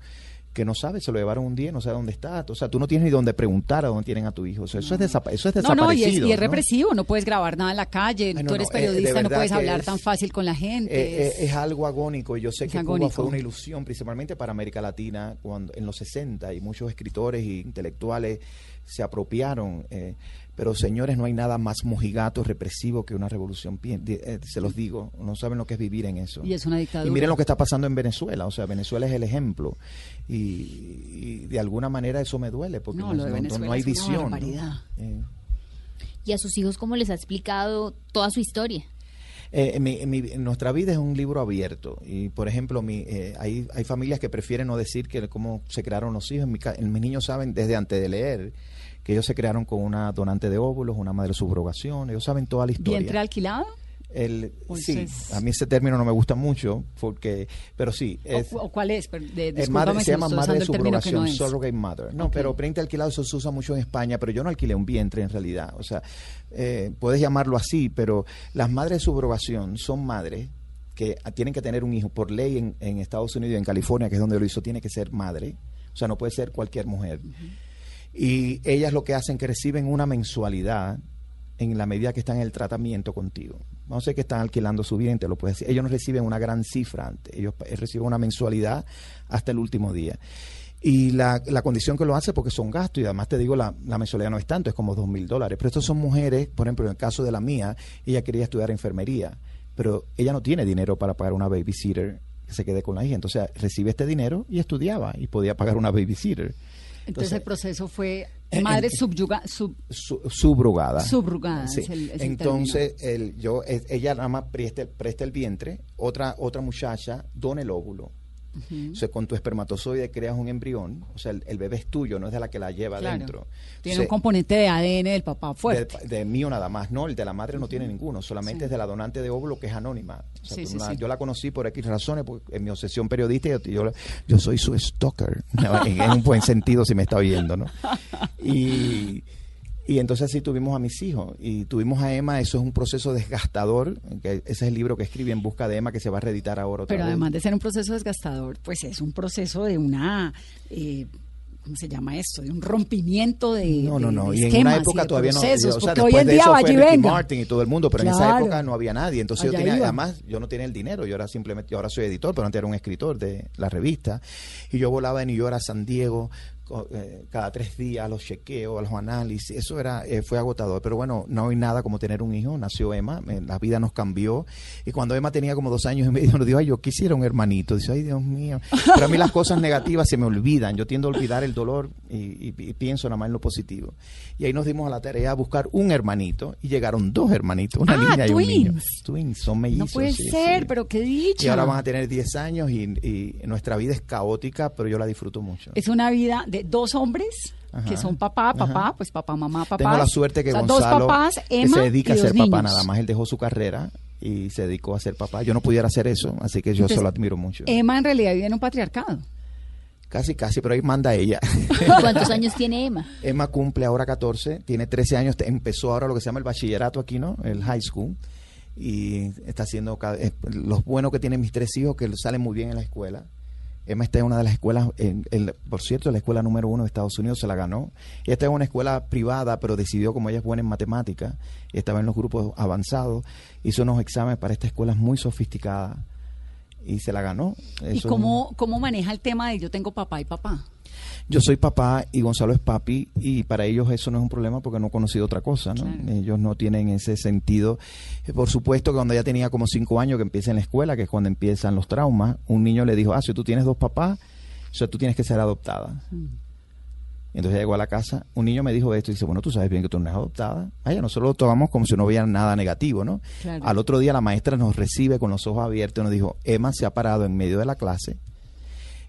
que no sabe, se lo llevaron un día no sabe dónde está. O sea, tú no tienes ni dónde preguntar a dónde tienen a tu hijo. O sea, eso, es desapa- eso es No, desaparecido. no, y es, y es ¿no? represivo, no puedes grabar nada en la calle, Ay, no, tú eres eh, periodista, no puedes hablar es- tan fácil con la gente. Eh, eh, es- es algo agónico y yo sé que Cuba fue una ilusión principalmente para América Latina cuando en los 60 y muchos escritores e intelectuales se apropiaron eh, pero señores no hay nada más mojigato represivo que una revolución eh, se los digo no saben lo que es vivir en eso Y es una dictadura. y miren lo que está pasando en Venezuela o sea Venezuela es el ejemplo y, y de alguna manera eso me duele porque No, no, lo de no- no Venezuela hay visión. Eh, Y a sus hijos, ¿cómo les ha explicado toda su historia? Eh, mi- mi- nuestra vida es un libro abierto y, por ejemplo, mi, eh, hay, hay familias que prefieren no decir que cómo se crearon los hijos. En mi ca- en mis niños saben desde antes de leer que ellos se crearon con una donante de óvulos, una madre subrogación. Ellos saben toda la historia. ¿Vientre alquilado? El, Pues sí, a mí ese término no me gusta mucho, porque, pero sí. ¿O, Es, o cuál es? Per- de- es discúlpame madre, se llama madre de subrogación, no surrogate mother. No, Ok. pero vientre alquilado eso se usa mucho en España, pero yo no alquilé un vientre en realidad. O sea, eh, puedes llamarlo así, pero las madres de subrogación son madres que tienen que tener un hijo por ley en, en Estados Unidos y en California, que es donde lo hizo, tiene que ser madre. O sea, no puede ser cualquier mujer. Y ellas lo que hacen es que reciben una mensualidad en la medida que están en el tratamiento contigo. No sé que están alquilando su vientre, lo puedes decir. Ellos no reciben una gran cifra antes, ellos eh, reciben una mensualidad hasta el último día. Y la, la condición que lo hace porque son gastos y además te digo, la, la mensualidad no es tanto, es como dos mil dólares. Pero estas son mujeres, por ejemplo, en el caso de la mía, ella quería estudiar enfermería, pero ella no tiene dinero para pagar una babysitter que se quede con la hija. Entonces recibe este dinero y estudiaba y podía pagar una babysitter. Entonces el proceso fue madre en- subjuga, sub, Su- subrogada. Subrogada, Sí. es el- es el Entonces, el, yo, ella nada más presta, presta el vientre, otra, otra muchacha dona el óvulo. O sea, con tu espermatozoide creas un embrión, o sea, el, el bebé es tuyo, no es de la que la lleva Claro. adentro. Tiene O un componente de ADN del papá fuerte. de, de mío nada más, no, el de la madre no tiene ninguno, solamente Sí. es de la donante de óvulo que es anónima. O sea, Sí, sí. Yo la conocí por X razones, porque en mi obsesión periodista yo, yo, yo soy su stalker, en, en un buen sentido si me está oyendo, ¿no? Y, y entonces así tuvimos a mis hijos y tuvimos a Emma, eso es un proceso desgastador, que ese es el libro que escribí en busca de Emma que se va a reeditar ahora otra Pero vez. además de ser un proceso desgastador, pues es un proceso de una, eh, ¿cómo se llama esto? De un rompimiento de No, no, no. de Y en una época todavía no. procesos, o sea, porque hoy después en de día eso fue y Ricky venga. Martin y todo el mundo, pero en esa época no había nadie. Entonces yo tenía, iba. además, yo no tenía el dinero. Yo era simplemente, yo ahora soy editor, pero antes era un escritor de la revista. Y yo volaba de New York a San Diego cada tres días los chequeos, los análisis. Eso era eh, fue agotador. Pero bueno, no hay nada como tener un hijo. Nació Emma, eh, la vida nos cambió. Y cuando Emma tenía como dos años y medio, nos dijo, ay, yo quisiera un hermanito. Dice, ay, Dios mío. Pero a mí las cosas negativas se me olvidan. Yo tiendo a olvidar el dolor y, y- y pienso nada más en lo positivo. Y ahí nos dimos a la tarea de buscar un hermanito y llegaron dos hermanitos, una Ah, niña y un niño. twins. Son No mellizos. puede sí, ser, sí. pero qué dicha. Y ahora van a tener 10 años y, y nuestra vida es caótica, pero yo la disfruto mucho. Es una vida de dos hombres Ajá. que son papá, papá, Ajá. pues papá, mamá, papá. Tengo la suerte que O sea, Gonzalo dos papás, que Emma se dedica a ser papá nada más. Él dejó su carrera y se dedicó a ser papá. Yo no pudiera hacer eso, así que yo Entonces, eso lo admiro mucho. Emma en realidad vive en un patriarcado. Casi, casi, pero ahí manda ella. ¿Cuántos años tiene Emma? Emma cumple ahora 14, tiene 13 años, empezó ahora lo que se llama el bachillerato aquí, ¿no? El high school. Y está haciendo eh, los buenos que tienen mis tres hijos, que salen muy bien en la escuela. Emma está en una de las escuelas, en, en- por cierto, la escuela número uno de Estados Unidos se la ganó. Ella está en una escuela privada, pero decidió, como ella es buena en matemáticas, estaba en los grupos avanzados, hizo unos exámenes para esta escuela muy sofisticada y se la ganó. ¿Y cómo, cómo maneja el tema de yo tengo papá y papá? yo soy papá y Gonzalo es papi y para ellos eso no es un problema porque no he conocido otra cosa, ¿no? Claro. Ellos no tienen ese sentido. Eh, Por supuesto que cuando ya tenía como cinco años que empieza en la escuela, que es cuando empiezan los traumas, un niño le dijo, ah, si tú tienes dos papás, o sea, tú tienes que ser adoptada. Entonces llegó a la casa, un niño me dijo esto y dice, bueno, tú sabes bien que tú no eres adoptada. Vaya, nosotros lo tomamos como si no hubiera nada negativo, ¿no? Claro. Al otro día la maestra nos recibe con los ojos abiertos y nos dijo, Emma se ha parado en medio de la clase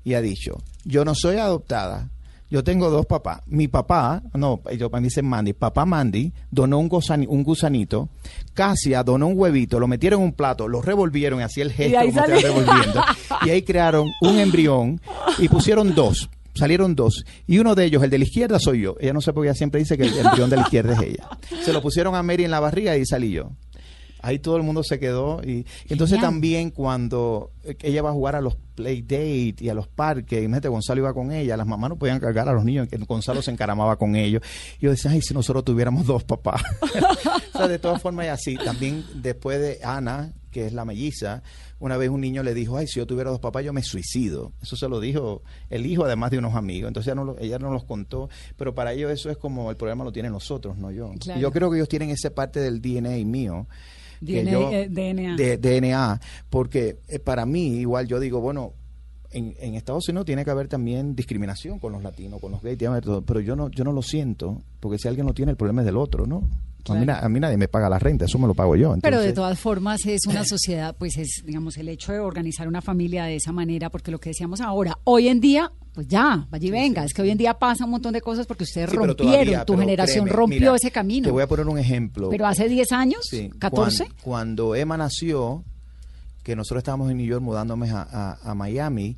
y ha dicho, yo no soy adoptada, yo tengo dos papás. Mi papá, no, yo para mí dicen Mandy, papá Mandy donó un, gusani- un gusanito, Casia donó un huevito, lo metieron en un plato, lo revolvieron y hacía el Y gesto ahí como estaban salió. revolviendo. Y ahí crearon un embrión y pusieron dos. Salieron dos. Y uno de ellos, el de la izquierda, soy yo. Ella no sé por qué ella siempre dice que el embrión de la izquierda es ella. Se lo pusieron a Mary en la barriga y salí yo. Ahí todo el mundo se quedó. Y entonces también cuando eh, ella va a jugar a los play date y a los parques, imagínate, Gonzalo iba con ella, las mamás no podían cargar a los niños, que Gonzalo se encaramaba con ellos. Y yo decía, ay, si nosotros tuviéramos dos papás. o sea, de todas formas es así. También después de Ana, que es la melliza, una vez un niño le dijo, ay, si yo tuviera dos papás, yo me suicido. Eso se lo dijo el hijo, además de unos amigos. Entonces ella no, ella no los contó, pero para ellos eso es como el problema lo tienen nosotros, no yo. Claro. Y yo creo que ellos tienen esa parte del DNA mío. DNA, yo- eh, DNA. de DNA, porque eh, para mí, igual yo digo, bueno, en, en Estados Unidos tiene que haber también discriminación con los latinos, con los gays, tiene que haber todo, pero yo no, yo no lo siento, porque si alguien lo tiene, el problema es del otro, ¿no? A, mí, a nadie me paga la renta, eso me lo pago yo. Pero de todas formas es una sociedad, pues es, digamos, el hecho de organizar una familia de esa manera, porque lo que decíamos ahora, hoy en día, pues ya, vaya y venga, es que hoy en día pasa un montón de cosas porque ustedes Sí, rompieron, todavía, tu generación créeme, rompió mira, ese camino. Te voy a poner un ejemplo. Pero hace 10 años, Sí, 14, cuan- Cuando, Emma nació, que nosotros estábamos en New York mudándome a, a- a Miami,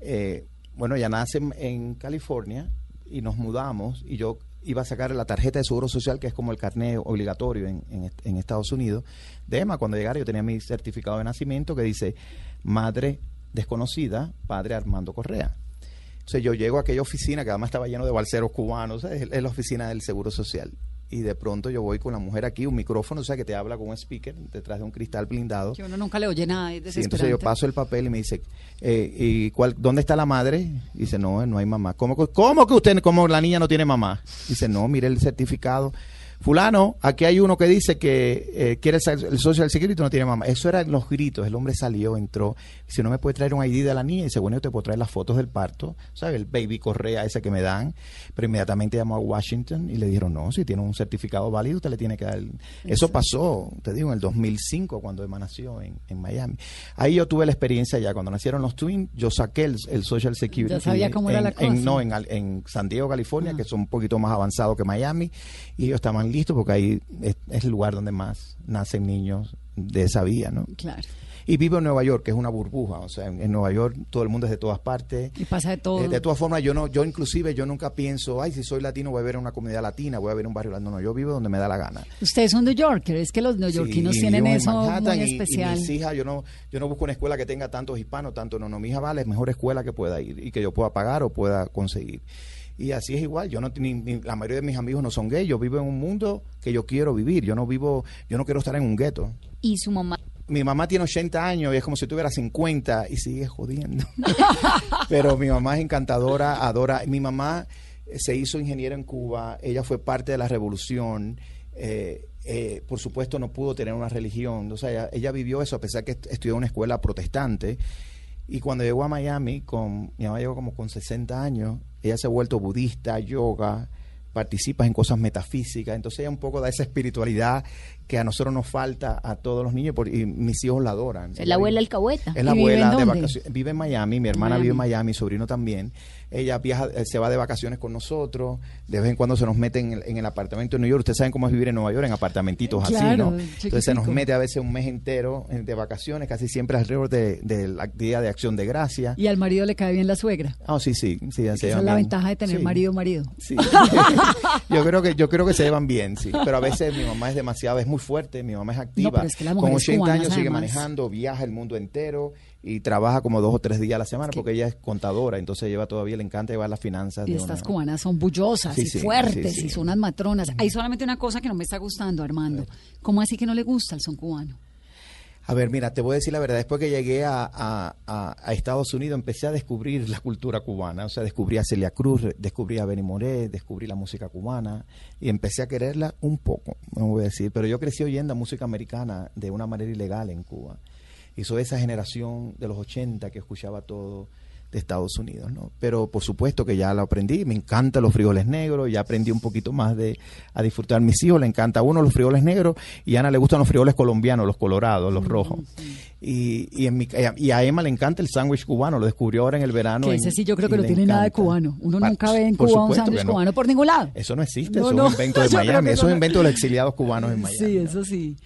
eh, bueno, ella nace en, en California y nos mudamos y yo iba a sacar la tarjeta de seguro social, que es como el carnet obligatorio en, en en Estados Unidos, de Emma. Cuando llegara yo tenía mi certificado de nacimiento que dice madre desconocida, padre Armando Correa. Entonces yo llego a aquella oficina que además estaba lleno de balseros cubanos, es la oficina del Seguro Social. Y de pronto yo voy con la mujer aquí, un micrófono, o sea, que te habla con un speaker detrás de un cristal blindado. que uno nunca le oye nada, es Sí, entonces yo paso el papel y me dice, eh, ¿y cuál, dónde está la madre? Y dice, no, no hay mamá. ¿Cómo, que- cómo que usted, cómo la niña no tiene mamá? Dice, no, mire el certificado. Fulano, aquí hay uno que dice que eh, quiere el, el Social Security y no tiene mamá. Eso eran los gritos. El hombre salió, entró. Dice, no me puede traer un ID de la niña. Y bueno, yo te puedo traer las fotos del parto, ¿sabes? El baby correa ese que me dan. Pero inmediatamente llamó a Washington y le dijeron, no, si tiene un certificado válido, usted le tiene que dar. el-". Eso pasó, te digo, en el 2005, cuando Emma nació en, en Miami. Ahí yo tuve la experiencia ya. Cuando nacieron los twins, yo saqué el, el Social Security. Ya sabía cómo era la en- cosa. no, en, Al- en San Diego, California, Ah. que son un poquito más avanzados que Miami. Y ellos estaban listos porque ahí es, es el lugar donde más nacen niños de esa vía, ¿no? Claro, Y vivo en Nueva York, que es una burbuja. O sea, en, en Nueva York todo el mundo es de todas partes. y pasa de todo. Eh, de todas formas, yo no, yo inclusive yo nunca pienso, ay, si soy latino voy a ver una comunidad latina, voy a ver un barrio latino. No, yo vivo donde me da la gana. Ustedes son New Yorker, es que los neoyorquinos Sí, tienen eso Manhattan muy especial. Y, mis hijas, yo no, yo no busco una escuela que tenga tantos hispanos, tanto no, no, mi hija va a la mejor escuela que pueda ir y que yo pueda pagar o pueda conseguir. Y así es igual, yo no ni- ni- la mayoría de mis amigos no son gays, yo vivo en un mundo que yo quiero vivir, yo no vivo, yo no quiero estar en un gueto. Y su mamá. Mi mamá tiene 80 años y es como si tuviera 50 y sigue jodiendo. Pero mi mamá es encantadora, adora. Mi mamá eh, se hizo ingeniera en Cuba, ella fue parte de la revolución. eh, eh, por supuesto no pudo tener una religión, o sea, ella, ella vivió eso a pesar que est- estudió en una escuela protestante. Y cuando llegó a Miami, con, mi mamá llegó como con 60 años, ella se ha vuelto budista, yoga, participa en cosas metafísicas, entonces ella un poco da esa espiritualidad que a nosotros nos falta a todos los niños por- y mis hijos la adoran. Es la abuela alcahueta. Es la ¿Y vive en abuela de vacaciones. Vive en Miami, mi hermana Miami. vive en Miami, mi sobrino también. Ella viaja, eh, se va de vacaciones con nosotros. De vez en cuando se nos mete en el, en el apartamento de New York. Ustedes saben cómo es vivir en Nueva York, en apartamentitos así, ¿no? Entonces se nos mete a veces un mes entero eh, de vacaciones, casi siempre alrededor de, de la día de acción de gracia. Y al marido le cae bien la suegra. Ah, sí, sí, sí, se Esa es la bien. ventaja de tener Sí. marido marido. Sí. yo creo que yo creo que se llevan bien, sí. Pero a veces mi mamá es demasiado, es muy fuerte, mi mamá es activa. pero es que las Con mujeres 80 cubanas, años sigue además. manejando, viaja el mundo entero y trabaja como dos o tres días a la semana que- porque ella es contadora, entonces lleva todavía, le encanta llevar las finanzas. Y de estas una- cubanas son bullosas Sí, y sí, fuertes sí, y son unas matronas. Hay solamente una cosa que no me está gustando, Armando. ¿Cómo así que no le gusta el son cubano? A ver, mira, te voy a decir la verdad. Después que llegué a, a- a- a Estados Unidos, empecé a descubrir la cultura cubana. O sea, descubrí a Celia Cruz, descubrí a Benny Moré, descubrí la música cubana y empecé a quererla un poco, no voy a decir. Pero yo crecí oyendo música americana de una manera ilegal en Cuba. Y soy esa generación de los 80 que escuchaba todo de Estados Unidos, ¿no? Pero por supuesto que ya lo aprendí, me encantan los frijoles negros, ya aprendí un poquito más de a disfrutar. Mis hijos le encanta a uno los frijoles negros y a Ana le gustan los frijoles colombianos, los colorados, los rojos. Y, y, en mi, y a Emma le encanta el sándwich cubano, lo descubrió ahora en el verano. Que ese sí yo creo que no tiene nada de cubano. Uno Pa- nunca ve en Cuba un sándwich no. cubano por ningún lado. Eso no existe, No, eso no, es un invento de Miami, eso es un invento de los exiliados cubanos en Miami. Sí, eso sí.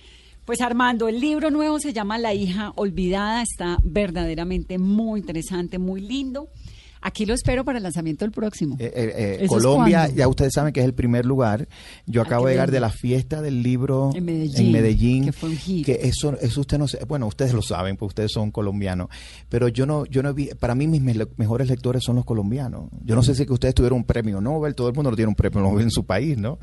Pues Armando, el libro nuevo se llama La hija olvidada, está verdaderamente muy interesante, muy lindo. Aquí lo espero para el lanzamiento del próximo. Eh, eh, eh, ¿Eso es Colombia, ya ustedes saben que es el primer lugar. Yo acabo de llegar de la fiesta del libro En Medellín, Medellín, que fue un hit. que eso, eso usted no sé, bueno, ustedes lo saben, porque ustedes son colombianos, pero yo no, yo no vi, para mí mis me- mejores lectores son los colombianos. Yo no sé si que ustedes tuvieron un premio Nobel, todo el mundo no tiene un premio Nobel en su país, ¿no?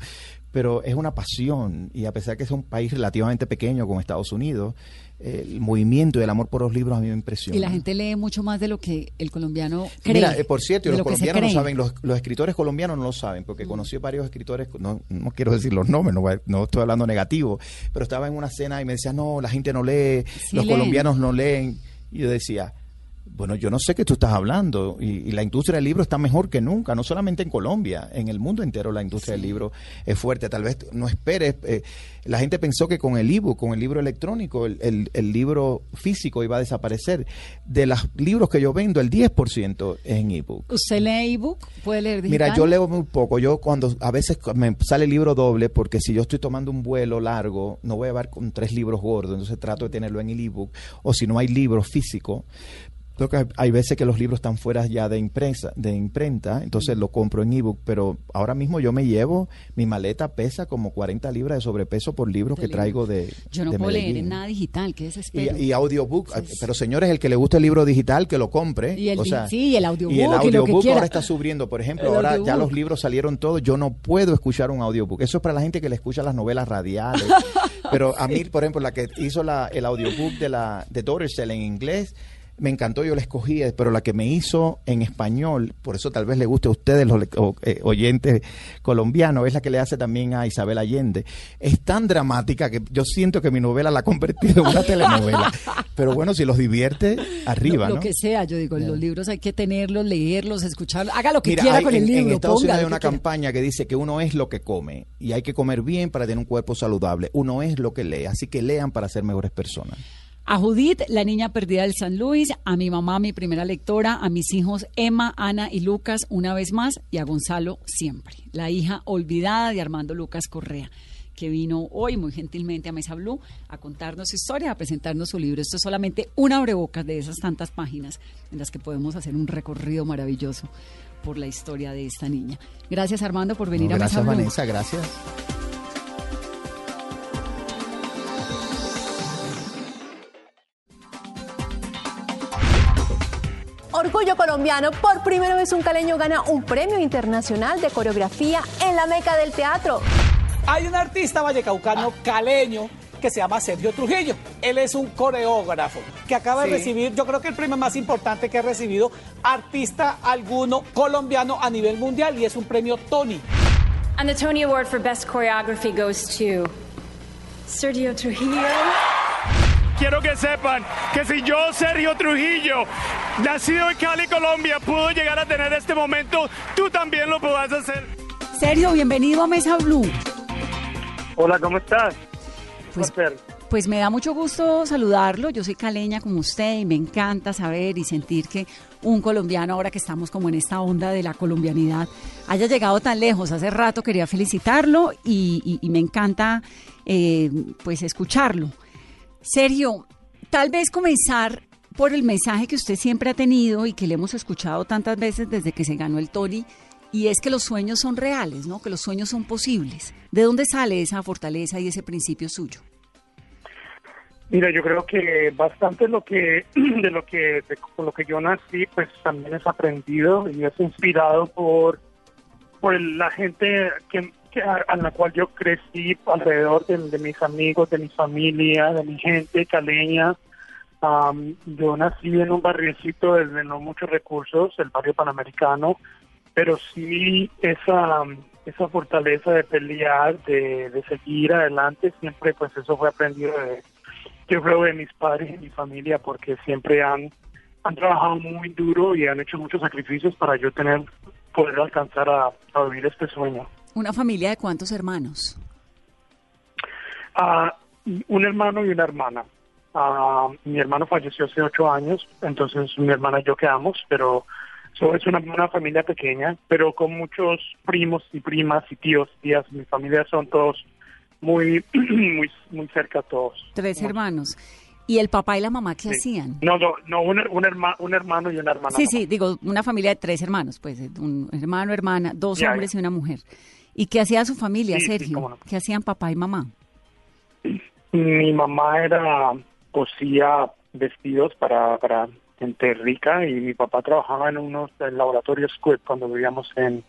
Pero es una pasión y a pesar que es un país relativamente pequeño como Estados Unidos, el movimiento y el amor por los libros a mí me impresiona. Y la gente lee mucho más de lo que el colombiano cree. Mira, eh, por cierto, los lo colombianos no saben, los, los escritores colombianos no lo saben, porque conocí varios escritores, no, no quiero decir los nombres, no, estoy hablando negativo, pero estaba en una cena y me decía, no, la gente no lee, Sí los leen. colombianos no leen. Y yo decía, Bueno, yo no sé qué tú estás hablando y, y, la industria del libro está mejor que nunca, no solamente en Colombia, en el mundo entero la industria del libro es fuerte. Tal vez no esperes, eh, la gente pensó que con el ebook, con el libro electrónico, el, el, el, libro físico iba a desaparecer. De los libros que yo vendo, el 10% es en ebook. ¿Usted lee ebook? ¿Puede leer digital? Mira, yo leo muy poco. Yo cuando a veces me sale libro doble, porque si yo estoy tomando un vuelo largo, no voy a llevar con tres libros gordos, entonces trato de tenerlo en el ebook. O si no hay libro físico, Creo que hay veces que los libros están fuera ya de impresa, de imprenta, entonces lo compro en ebook, pero ahora mismo yo me llevo, mi maleta pesa como 40 libras de sobrepeso por libros que traigo de Yo no de puedo Medellín. leer en nada digital, ¿qué es y, y audiobook, pero señores, el que le guste el libro digital, que lo compre. Y el, o sea, sí, y el audiobook, y el que audiobook ahora está subiendo, por ejemplo, El ahora ya los libros salieron todos, yo no puedo escuchar un audiobook. Eso es para la gente que le escucha las novelas radiales. pero a mí, por ejemplo, la que hizo la, el audiobook de la de Dorsey en inglés, me encantó, yo la escogí, pero la que me hizo en español, por eso tal vez le guste a ustedes, los o- eh, oyentes colombianos, es la que le hace también a Isabel Allende. Es tan dramática que yo siento que mi novela la ha convertido en una telenovela. Pero bueno, si los divierte, arriba, lo, lo ¿no? que sea, yo digo, los libros hay que tenerlos, leerlos, escucharlos, haga lo que Mira, quiera hay- con el en, en libro, Estados Unidos hay una campaña que dice que uno es lo que come y hay que comer bien para tener un cuerpo saludable. Uno es lo que lee, así que lean para ser mejores personas. A Judith, la niña perdida del San Luis, a mi mamá, mi primera lectora, a mis hijos Emma, Ana y Lucas una vez más y a Gonzalo siempre, la hija olvidada de Armando Lucas Correa, que vino hoy muy gentilmente a Mesa Blue a contarnos su historia, a presentarnos su libro. Esto es solamente una abrebocas de esas tantas páginas en las que podemos hacer un recorrido maravilloso por la historia de esta niña. Gracias Armando por venir No, a gracias, Mesa Blue. Vanessa, gracias. Orgullo colombiano, por primera vez un caleño gana un premio internacional de coreografía en la meca del teatro. Hay un artista vallecaucano caleño que se llama Sergio Trujillo. Él es un coreógrafo que acaba de recibir, yo creo que el premio más importante que ha recibido artista alguno colombiano a nivel mundial y es un premio Tony. And the Tony Award for Best Choreography goes to Sergio Trujillo. Quiero que sepan que si yo, Sergio Trujillo, nacido en Cali, Colombia, puedo llegar a tener este momento, tú también lo podrás hacer. Sergio, bienvenido a Mesa Blue. Hola, ¿cómo estás? Pues, pues me da mucho gusto saludarlo. Yo soy caleña como usted y me encanta saber y sentir que un colombiano, ahora que estamos como en esta onda de la colombianidad, haya llegado tan lejos. Hace rato quería felicitarlo y, y- y me encanta eh, pues escucharlo. Sergio, tal vez comenzar por el mensaje que usted siempre ha tenido y que le hemos escuchado tantas veces desde que se ganó el Tony, y es que los sueños son reales, ¿no? Que los sueños son posibles. ¿De dónde sale esa fortaleza y ese principio suyo? Mira, yo creo que bastante lo que de lo que de, con lo que yo nací, pues también es aprendido y es inspirado por por la gente que, que a, la cual yo crecí alrededor de, mis amigos, de mi familia, de mi gente caleña. Am, yo nací en un barriecito de, de no muchos recursos, el barrio panamericano, pero sí esa esa fortaleza de pelear, de, de seguir adelante, siempre pues eso fue aprendido de, yo creo de mis padres y mi familia porque siempre han han trabajado muy duro y han hecho muchos sacrificios para yo tener poder alcanzar a, a vivir este sueño. ¿Una familia de cuántos hermanos? Ah, un hermano y una hermana. Ah, mi hermano falleció hace ocho años, entonces mi hermana y yo quedamos, pero so, es una, una familia pequeña, pero con muchos primos y primas y tíos, tías. Mi familia son todos muy, muy, muy cerca todos. Tres Muy- hermanos. ¿Y el papá y la mamá qué Sí. hacían? No, no, no un, un, herma- un hermano y una hermana. Sí, sí, digo, una familia de tres hermanos, pues, un hermano, hermana, dos hombres y una mujer. ¿Y qué hacía su familia, Sí, Sergio? no. ¿Qué hacían papá y mamá? Mi mamá era cosía vestidos para, para gente rica y mi papá trabajaba en unos laboratorios Squid cuando vivíamos en,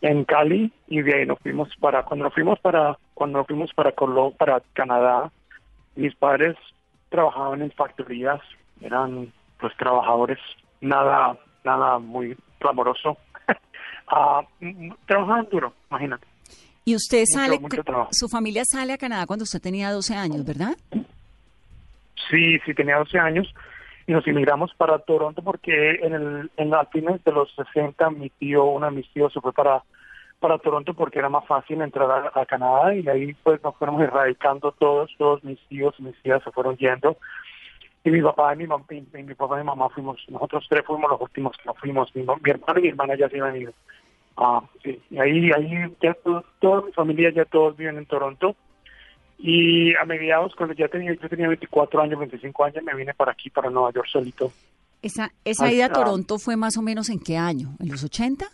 en Cali y de ahí nos fuimos para cuando nos fuimos para cuando nos fuimos para Colo, para Canadá mis padres trabajaban en factorías eran pues trabajadores nada nada muy clamoroso Mm, trabajaban duro imagínate Y usted Mucho- sale, mucho trabajo. su familia sale a Canadá cuando usted tenía 12 años, ¿verdad? Sí, sí, tenía 12 años. y nos emigramos para Toronto porque en el en la fines de los 60 mi tío, uno de mis tíos se fue para para Toronto porque era más fácil entrar a, Canadá y ahí pues nos fuimos erradicando todos, todos mis tíos y mis tías se fueron yendo y mi papá y mi, mamá, mi, papá y mi mamá fuimos, nosotros tres fuimos los últimos que nos fuimos, mi, mi hermano y mi hermana ya se iban ido. Ah, sí, ahí, ahí ya toda mi familia ya todos viven en Toronto y a mediados, cuando ya tenía, yo tenía 24 años, 25 años, me vine para aquí, para Nueva York solito. ¿Esa, esa ida a Toronto fue más o menos en qué año? ¿En los 80?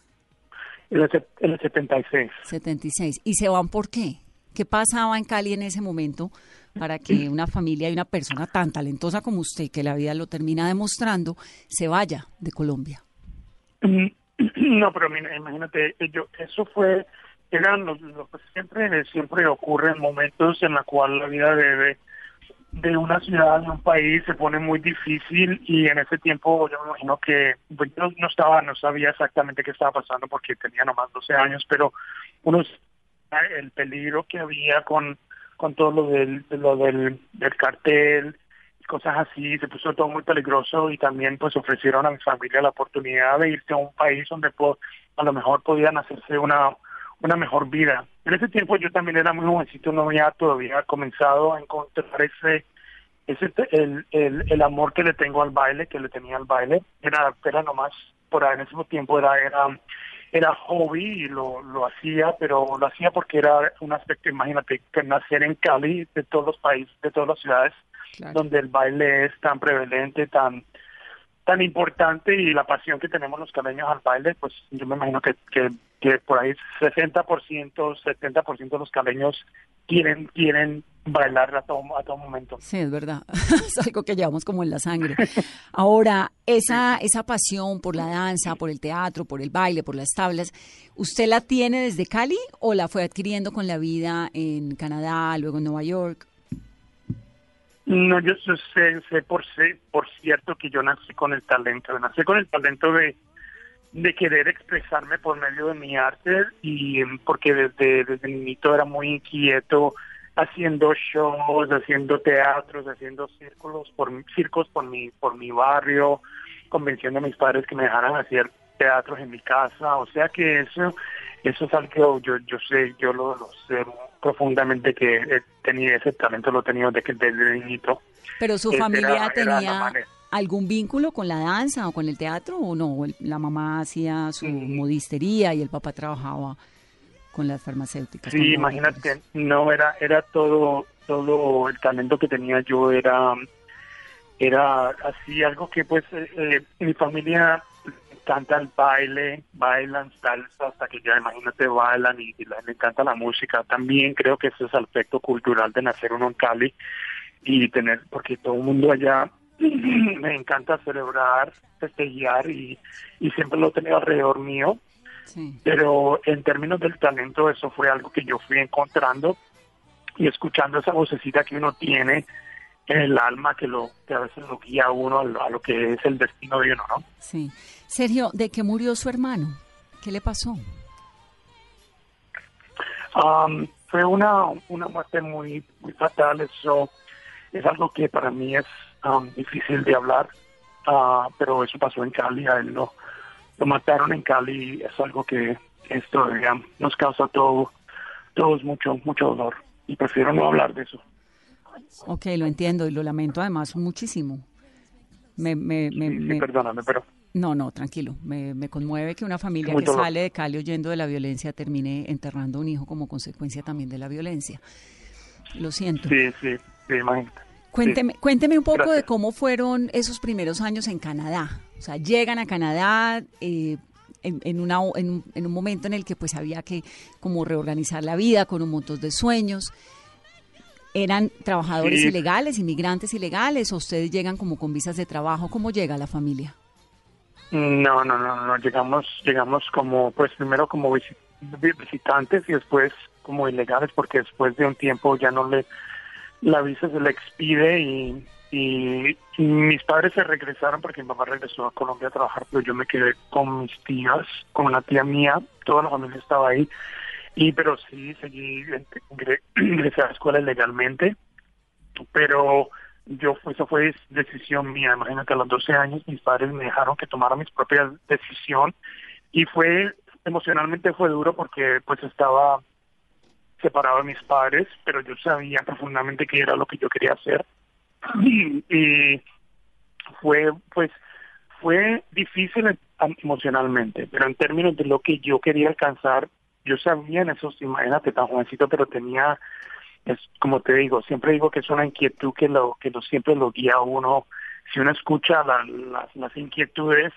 En el, en el 76. 76. ¿Y se van por qué? ¿Qué pasaba en Cali en ese momento para que una familia y una persona tan talentosa como usted, que la vida lo termina demostrando, se vaya de Colombia? No, pero imagínate, yo, eso fue eran los, pues, siempre siempre ocurren momentos en la cual la vida de, de, una ciudad, de un país se pone muy difícil y en ese tiempo yo me imagino que pues, yo no estaba, no sabía exactamente qué estaba pasando porque tenía nomás 12 años, pero unos el peligro que había con con todo lo del lo del, del cartel cosas así, se puso todo muy peligroso y también pues ofrecieron a mi familia la oportunidad de irse a un país donde a lo mejor podían hacerse una una mejor vida. En ese tiempo yo también era muy jovencito, no había todavía comenzado a encontrar ese, ese el, el, el amor que le tengo al baile, que le tenía al baile. Era, era nomás, por ahí en ese tiempo era, era, era hobby y lo, lo hacía, pero lo hacía porque era un aspecto, imagínate, que nacer en Cali, de todos los países, de todas las ciudades, donde el baile es tan prevalente, tan tan importante y la pasión que tenemos los caleños al baile, pues yo me imagino que, que, que por ahí 60%, 70% de los caleños quieren, quieren bailar a todo, a todo momento. Sí, es verdad. es algo que llevamos como en la sangre. Ahora, esa, esa pasión por la danza, por el teatro, por el baile, por las tablas, ¿usted la tiene desde Cali o la fue adquiriendo con la vida en Canadá, luego en Nueva York? No, yo sé, sé por, sé, por cierto que yo nací con el talento, nací con el talento de, de querer expresarme por medio de mi arte y em, porque desde, desde niñito era muy inquieto haciendo shows, haciendo teatros, haciendo círculos por circos por mi por mi barrio, convenciendo a mis padres que me dejaran hacer teatros en mi casa, o sea que eso eso es algo yo yo sé, yo lo, lo sé profundamente que eh, tenía ese talento, lo tenía desde, desde niñito. Pero su familia tenía algún vínculo con la danza o con el teatro o no? La mamá hacía su mm. modistería y el papá trabajaba con las farmacéuticas. Sí, imagínate, no era era todo todo el talento que tenía yo era era así algo que pues eh, eh, mi familia el baile, bailan salsa hasta que ya imagínate bailan y, les encanta la música. También creo que ese es el aspecto cultural de nacer uno en Cali y tener, porque todo el mundo allá me encanta celebrar, festejar y, y siempre lo he tenido alrededor mío. Pero en términos del talento, eso fue algo que yo fui encontrando y escuchando esa vocecita que uno tiene el alma que lo que a veces lo guía a uno a lo, que es el destino de uno, ¿no? Sí. Sergio, ¿de qué murió su hermano? ¿Qué le pasó? fue una, una muerte muy, muy fatal, eso es algo que para mí es difícil de hablar, uh, pero eso pasó en Cali, a él lo, lo mataron en Cali, es algo que esto nos causa todo, todos mucho, mucho dolor y prefiero no hablar de eso. Ok, lo entiendo y lo lamento además muchísimo. Me, me, me, perdóname, pero... No, no, tranquilo. Me, me conmueve que una familia que sale de Cali huyendo de la violencia termine enterrando un hijo como consecuencia también de la violencia. Lo siento. Sí, sí, sí, imagínate. Cuénteme, cuénteme un poco de cómo fueron esos primeros años en Canadá. O sea, llegan a Canadá eh, en, en, una, en, un, en un momento en el que pues había que como reorganizar la vida con un montón de sueños. ¿Eran trabajadores ilegales, inmigrantes ilegales o ustedes llegan como con visas de trabajo? ¿Cómo llega la familia? No, no, no, no, llegamos, llegamos como, pues primero como visitantes y después como ilegales porque después de un tiempo ya no le, la visa se le expide y, y, mis padres se regresaron porque mi papá regresó a Colombia a trabajar, pero yo me quedé con mis tías, con una tía mía, toda la familia estaba ahí y pero sí, seguí, ingresé a la escuela legalmente, pero yo eso fue decisión mía. Imagínate, a los 12 años mis padres me dejaron que tomara mis propias decisión y fue emocionalmente fue duro porque pues estaba separado de mis padres, pero yo sabía profundamente que era lo que yo quería hacer y, y fue pues fue difícil emocionalmente, pero en términos de lo que yo quería alcanzar, yo sabía en esos, imagínate tan jovencito, pero tenía es como te digo, siempre digo que es una inquietud que lo que lo, siempre lo guía uno. Si uno escucha las, las inquietudes,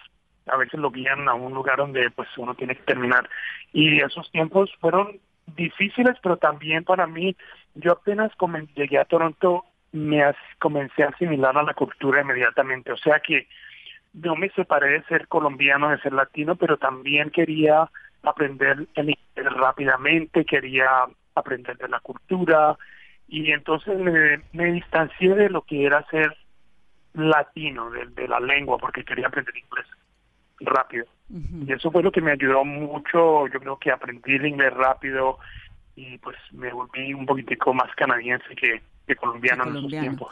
a veces lo guían a un lugar donde pues uno tiene que terminar. Y esos tiempos fueron difíciles, pero también para mí, yo apenas llegué a Toronto, me comencé a asimilar a la cultura inmediatamente. O sea que no me separé de ser colombiano, de ser latino, pero también quería aprender el inglés rápidamente, quería aprender de la cultura y entonces me, distancié de lo que era ser latino, de, la lengua, porque quería aprender inglés rápido. Y eso fue lo que me ayudó mucho, yo creo que aprendí el inglés rápido y pues me volví un poquitico más canadiense que, colombiano, en esos tiempos.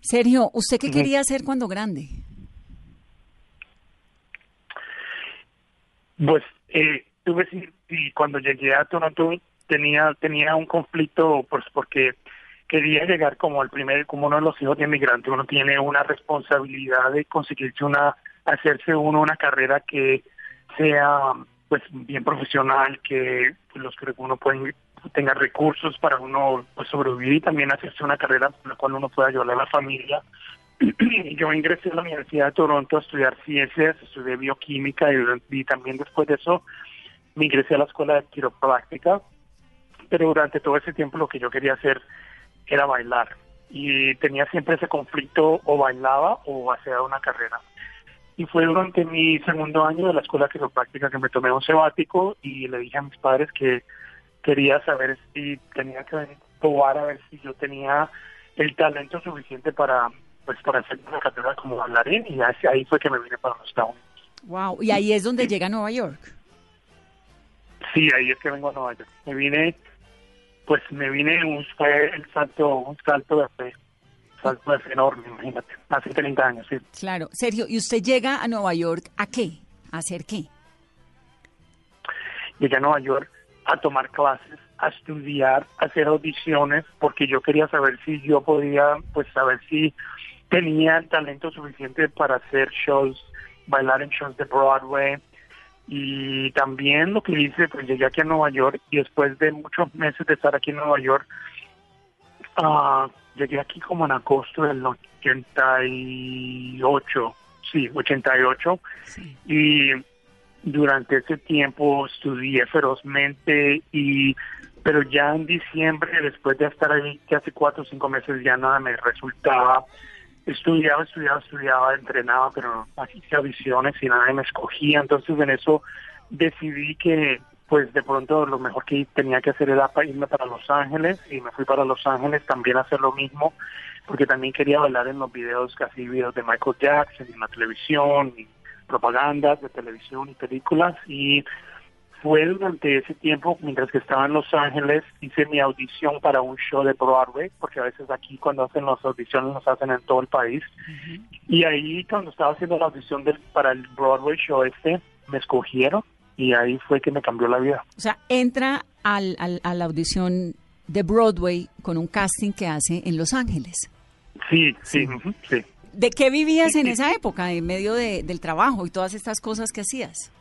Sergio, ¿usted qué quería hacer cuando grande? Pues eh, tuve y cuando llegué a Toronto tenía tenía un conflicto pues porque quería llegar como el primer como uno de los hijos de inmigrante uno tiene una responsabilidad de conseguirse una hacerse uno una carrera que sea pues bien profesional que los que uno puede tenga recursos para uno pues sobrevivir y también hacerse una carrera con la cual uno pueda ayudar a la familia. Yo ingresé a la Universidad de Toronto a estudiar ciencias, estudié bioquímica y también después de eso me ingresé a la escuela de quiropráctica pero durante todo ese tiempo lo que yo quería hacer era bailar y tenía siempre ese conflicto o bailaba o hacía una carrera. Y fue durante mi segundo año de la escuela quiropráctica que me tomé un sebático y le dije a mis padres que quería saber si tenía que probar a ver si yo tenía el talento suficiente para pues para hacer una carrera como bailarín y ahí fue que me vine para los Estados Unidos. Wow, y ahí es donde llega a Nueva York. Sí, ahí es que vengo a Nueva York. Me vine pues me vine, un, fue el salto, un salto de fe, salto de fe enorme, imagínate, hace 30 años, sí. Claro. Sergio, ¿y usted llega a Nueva York a qué? ¿A hacer qué? Llegué a Nueva York a tomar clases, a estudiar, a hacer audiciones, porque yo quería saber si yo podía, pues saber si tenía el talento suficiente para hacer shows, bailar en shows de Broadway, y también lo que hice, pues llegué aquí a Nueva York y después de muchos meses de estar aquí en Nueva York, uh, llegué aquí como en agosto del 88, sí, 88, y durante ese tiempo estudié ferozmente y pero ya en diciembre, después de estar ahí casi cuatro o cinco meses, ya nada me resultaba estudiaba, estudiaba, estudiaba, entrenaba, pero hacía audiciones y nadie me escogía. Entonces en eso decidí que pues de pronto lo mejor que tenía que hacer era irme para Los Ángeles y me fui para Los Ángeles también a hacer lo mismo porque también quería bailar en los videos, casi videos de Michael Jackson, en la televisión, y propagandas de televisión y películas y fue durante ese tiempo, mientras que estaba en Los Ángeles, hice mi audición para un show de Broadway, porque a veces aquí cuando hacen las audiciones los hacen en todo el país. Y ahí cuando estaba haciendo la audición para el Broadway show este, me escogieron y ahí fue que me cambió la vida. O sea, entra al, a la audición de Broadway con un casting que hace en Los Ángeles. Sí, sí, sí. ¿De qué vivías en esa época, en medio del trabajo y todas estas cosas que hacías?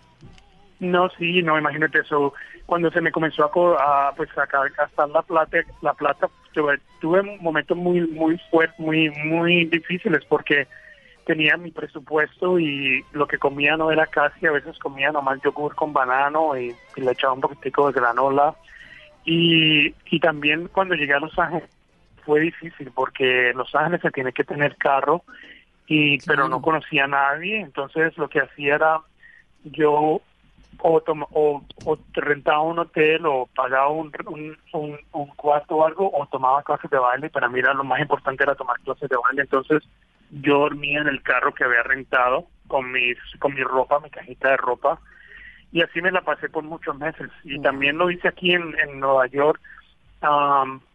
No, sí, no, imagínate eso. Cuando se me comenzó a, a pues a gastar la plata, la plata, tuve, tuve momentos muy, muy fuertes, muy, muy difíciles porque tenía mi presupuesto y lo que comía no era casi, a veces comía nomás yogur con banano y, le echaba un poquitico de granola. Y, y también cuando llegué a Los Ángeles fue difícil porque Los Ángeles se tiene que tener carro y pero no conocía a nadie, entonces lo que hacía era yo o, o, rentaba un hotel o pagaba un, un, un, cuarto o algo o tomaba clases de baile. Para mí era lo más importante era tomar clases de baile. Entonces yo dormía en el carro que había rentado con mis con mi ropa, mi cajita de ropa y así me la pasé por muchos meses. Y también lo hice aquí en, en Nueva York.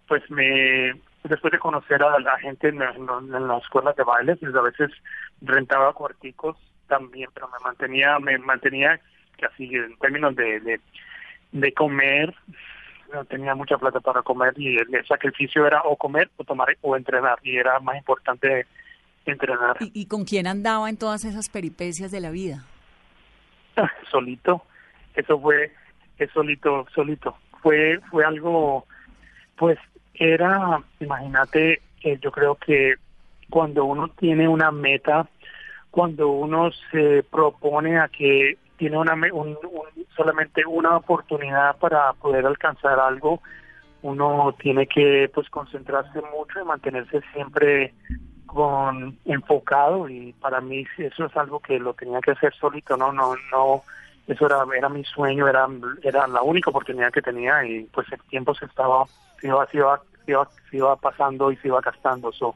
pues me después de conocer a la gente en, en, las escuelas de baile, pues a veces rentaba cuarticos también, pero me mantenía, me mantenía casi en términos de, de, de comer, no tenía mucha plata para comer y el, sacrificio era o comer o tomar o entrenar y era más importante entrenar. ¿Y, con quién andaba en todas esas peripecias de la vida? solito, eso fue, es solito, solito. Fue, fue algo, pues era, imagínate, eh, yo creo que cuando uno tiene una meta, cuando uno se propone a que tiene una un, solamente una oportunidad para poder alcanzar algo, uno tiene que pues concentrarse mucho y mantenerse siempre con enfocado y para mí eso es algo que lo tenía que hacer solito, no no no eso era era mi sueño, era era la única oportunidad que tenía y pues el tiempo se estaba se iba se iba, se iba, pasando y se iba gastando, eso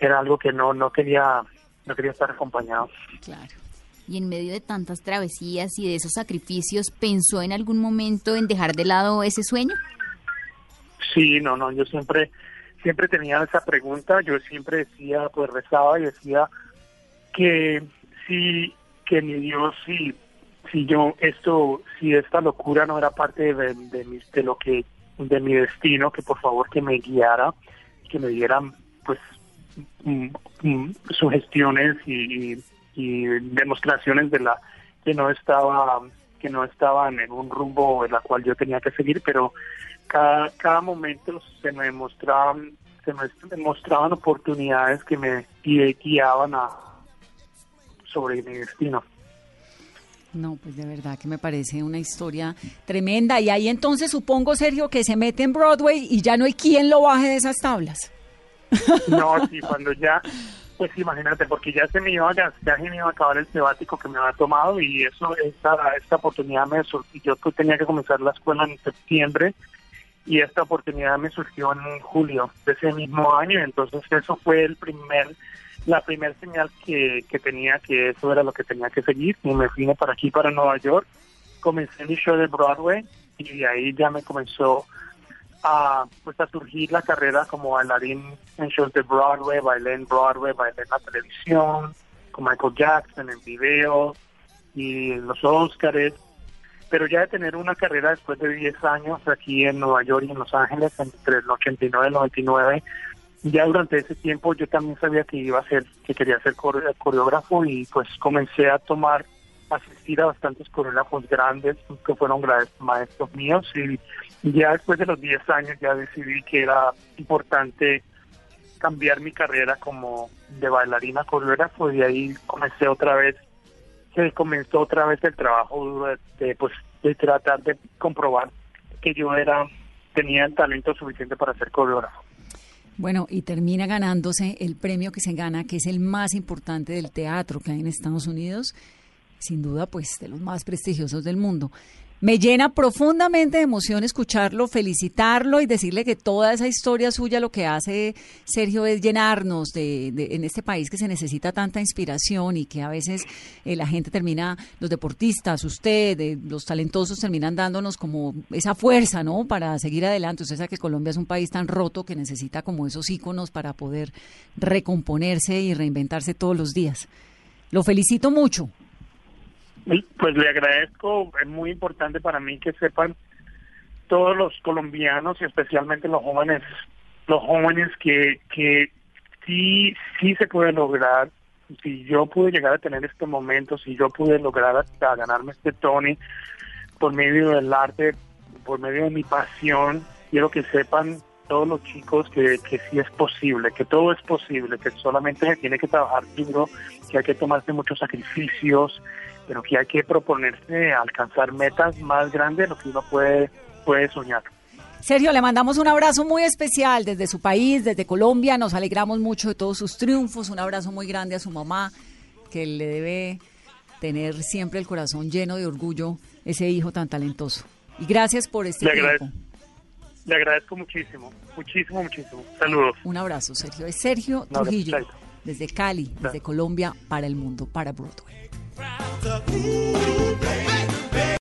era algo que no no quería no quería estar acompañado. Claro y en medio de tantas travesías y de esos sacrificios, ¿pensó en algún momento en dejar de lado ese sueño? Sí, no, no, yo siempre, siempre tenía esa pregunta, yo siempre decía, pues rezaba y decía que si, que mi Dios, si, si yo, esto, si esta locura no era parte de, de, de lo que, de mi destino, que por favor que me guiara, que me dieran, pues, mm, mm, sugestiones y demostraciones de la que no estaba que no estaban en un rumbo en la cual yo tenía que seguir pero cada, cada momento se me mostraban se me mostraban oportunidades que me guiaban a sobre mi destino no, pues de verdad que me parece una historia tremenda. Y ahí entonces supongo, Sergio, que se mete en Broadway y ya no hay quien lo baje de esas tablas. No, sí, cuando ya, pues imagínate, porque ya se me iba, ya, se me iba a acabar el sebático que me había tomado y eso, esta, esta oportunidad me surgió, yo tenía que comenzar la escuela en septiembre y esta oportunidad me surgió en julio de ese mismo año, entonces eso fue el primer, la primera señal que, que tenía que eso era lo que tenía que seguir. Y me vine para aquí, para Nueva York, comencé mi show de Broadway y ahí ya me comenzó a, pues a surgir la carrera como bailarín en shows de Broadway, bailé en Broadway, bailé en la televisión, con Michael Jackson en video y en los Oscars. Pero ya de tener una carrera después de 10 años aquí en Nueva York y en Los Ángeles, entre el 89 y el 99, ya durante ese tiempo yo también sabía que iba a ser, que quería ser coreógrafo y pues comencé a tomar asistir a bastantes coreógrafos grandes que fueron grandes maestros míos y ya después de los 10 años ya decidí que era importante cambiar mi carrera como de bailarina coreógrafo y ahí comencé otra vez se comenzó otra vez el trabajo duro de, pues de tratar de comprobar que yo era tenía el talento suficiente para ser coreógrafo. Bueno, y termina ganándose el premio que se gana, que es el más importante del teatro que hay en Estados Unidos, sin duda, pues de los más prestigiosos del mundo. Me llena profundamente de emoción escucharlo, felicitarlo y decirle que toda esa historia suya lo que hace, Sergio, es llenarnos de, en este país que se necesita tanta inspiración y que a veces eh, la gente termina, los deportistas, usted, eh, los talentosos terminan dándonos como esa fuerza, ¿no? Para seguir adelante. Usted sabe que Colombia es un país tan roto que necesita como esos íconos para poder recomponerse y reinventarse todos los días. Lo felicito mucho. Pues le agradezco, es muy importante para mí que sepan todos los colombianos y especialmente los jóvenes, los jóvenes que, que sí, sí se puede lograr. Si yo pude llegar a tener este momento, si yo pude lograr hasta ganarme este Tony por medio del arte, por medio de mi pasión, quiero que sepan todos los chicos que, que sí es posible, que todo es posible, que solamente se tiene que trabajar duro, que hay que tomarse muchos sacrificios, pero que hay que proponerse alcanzar metas más grandes de lo que uno puede, puede soñar. Sergio, le mandamos un abrazo muy especial desde su país, desde Colombia. Nos alegramos mucho de todos sus triunfos. Un abrazo muy grande a su mamá, que le debe tener siempre el corazón lleno de orgullo ese hijo tan talentoso. Y gracias por este le tiempo. le agradezco muchísimo, muchísimo, muchísimo. Saludos. Un abrazo, Sergio. Es Sergio Trujillo, desde Cali, desde Colombia, para el mundo, para Broadway.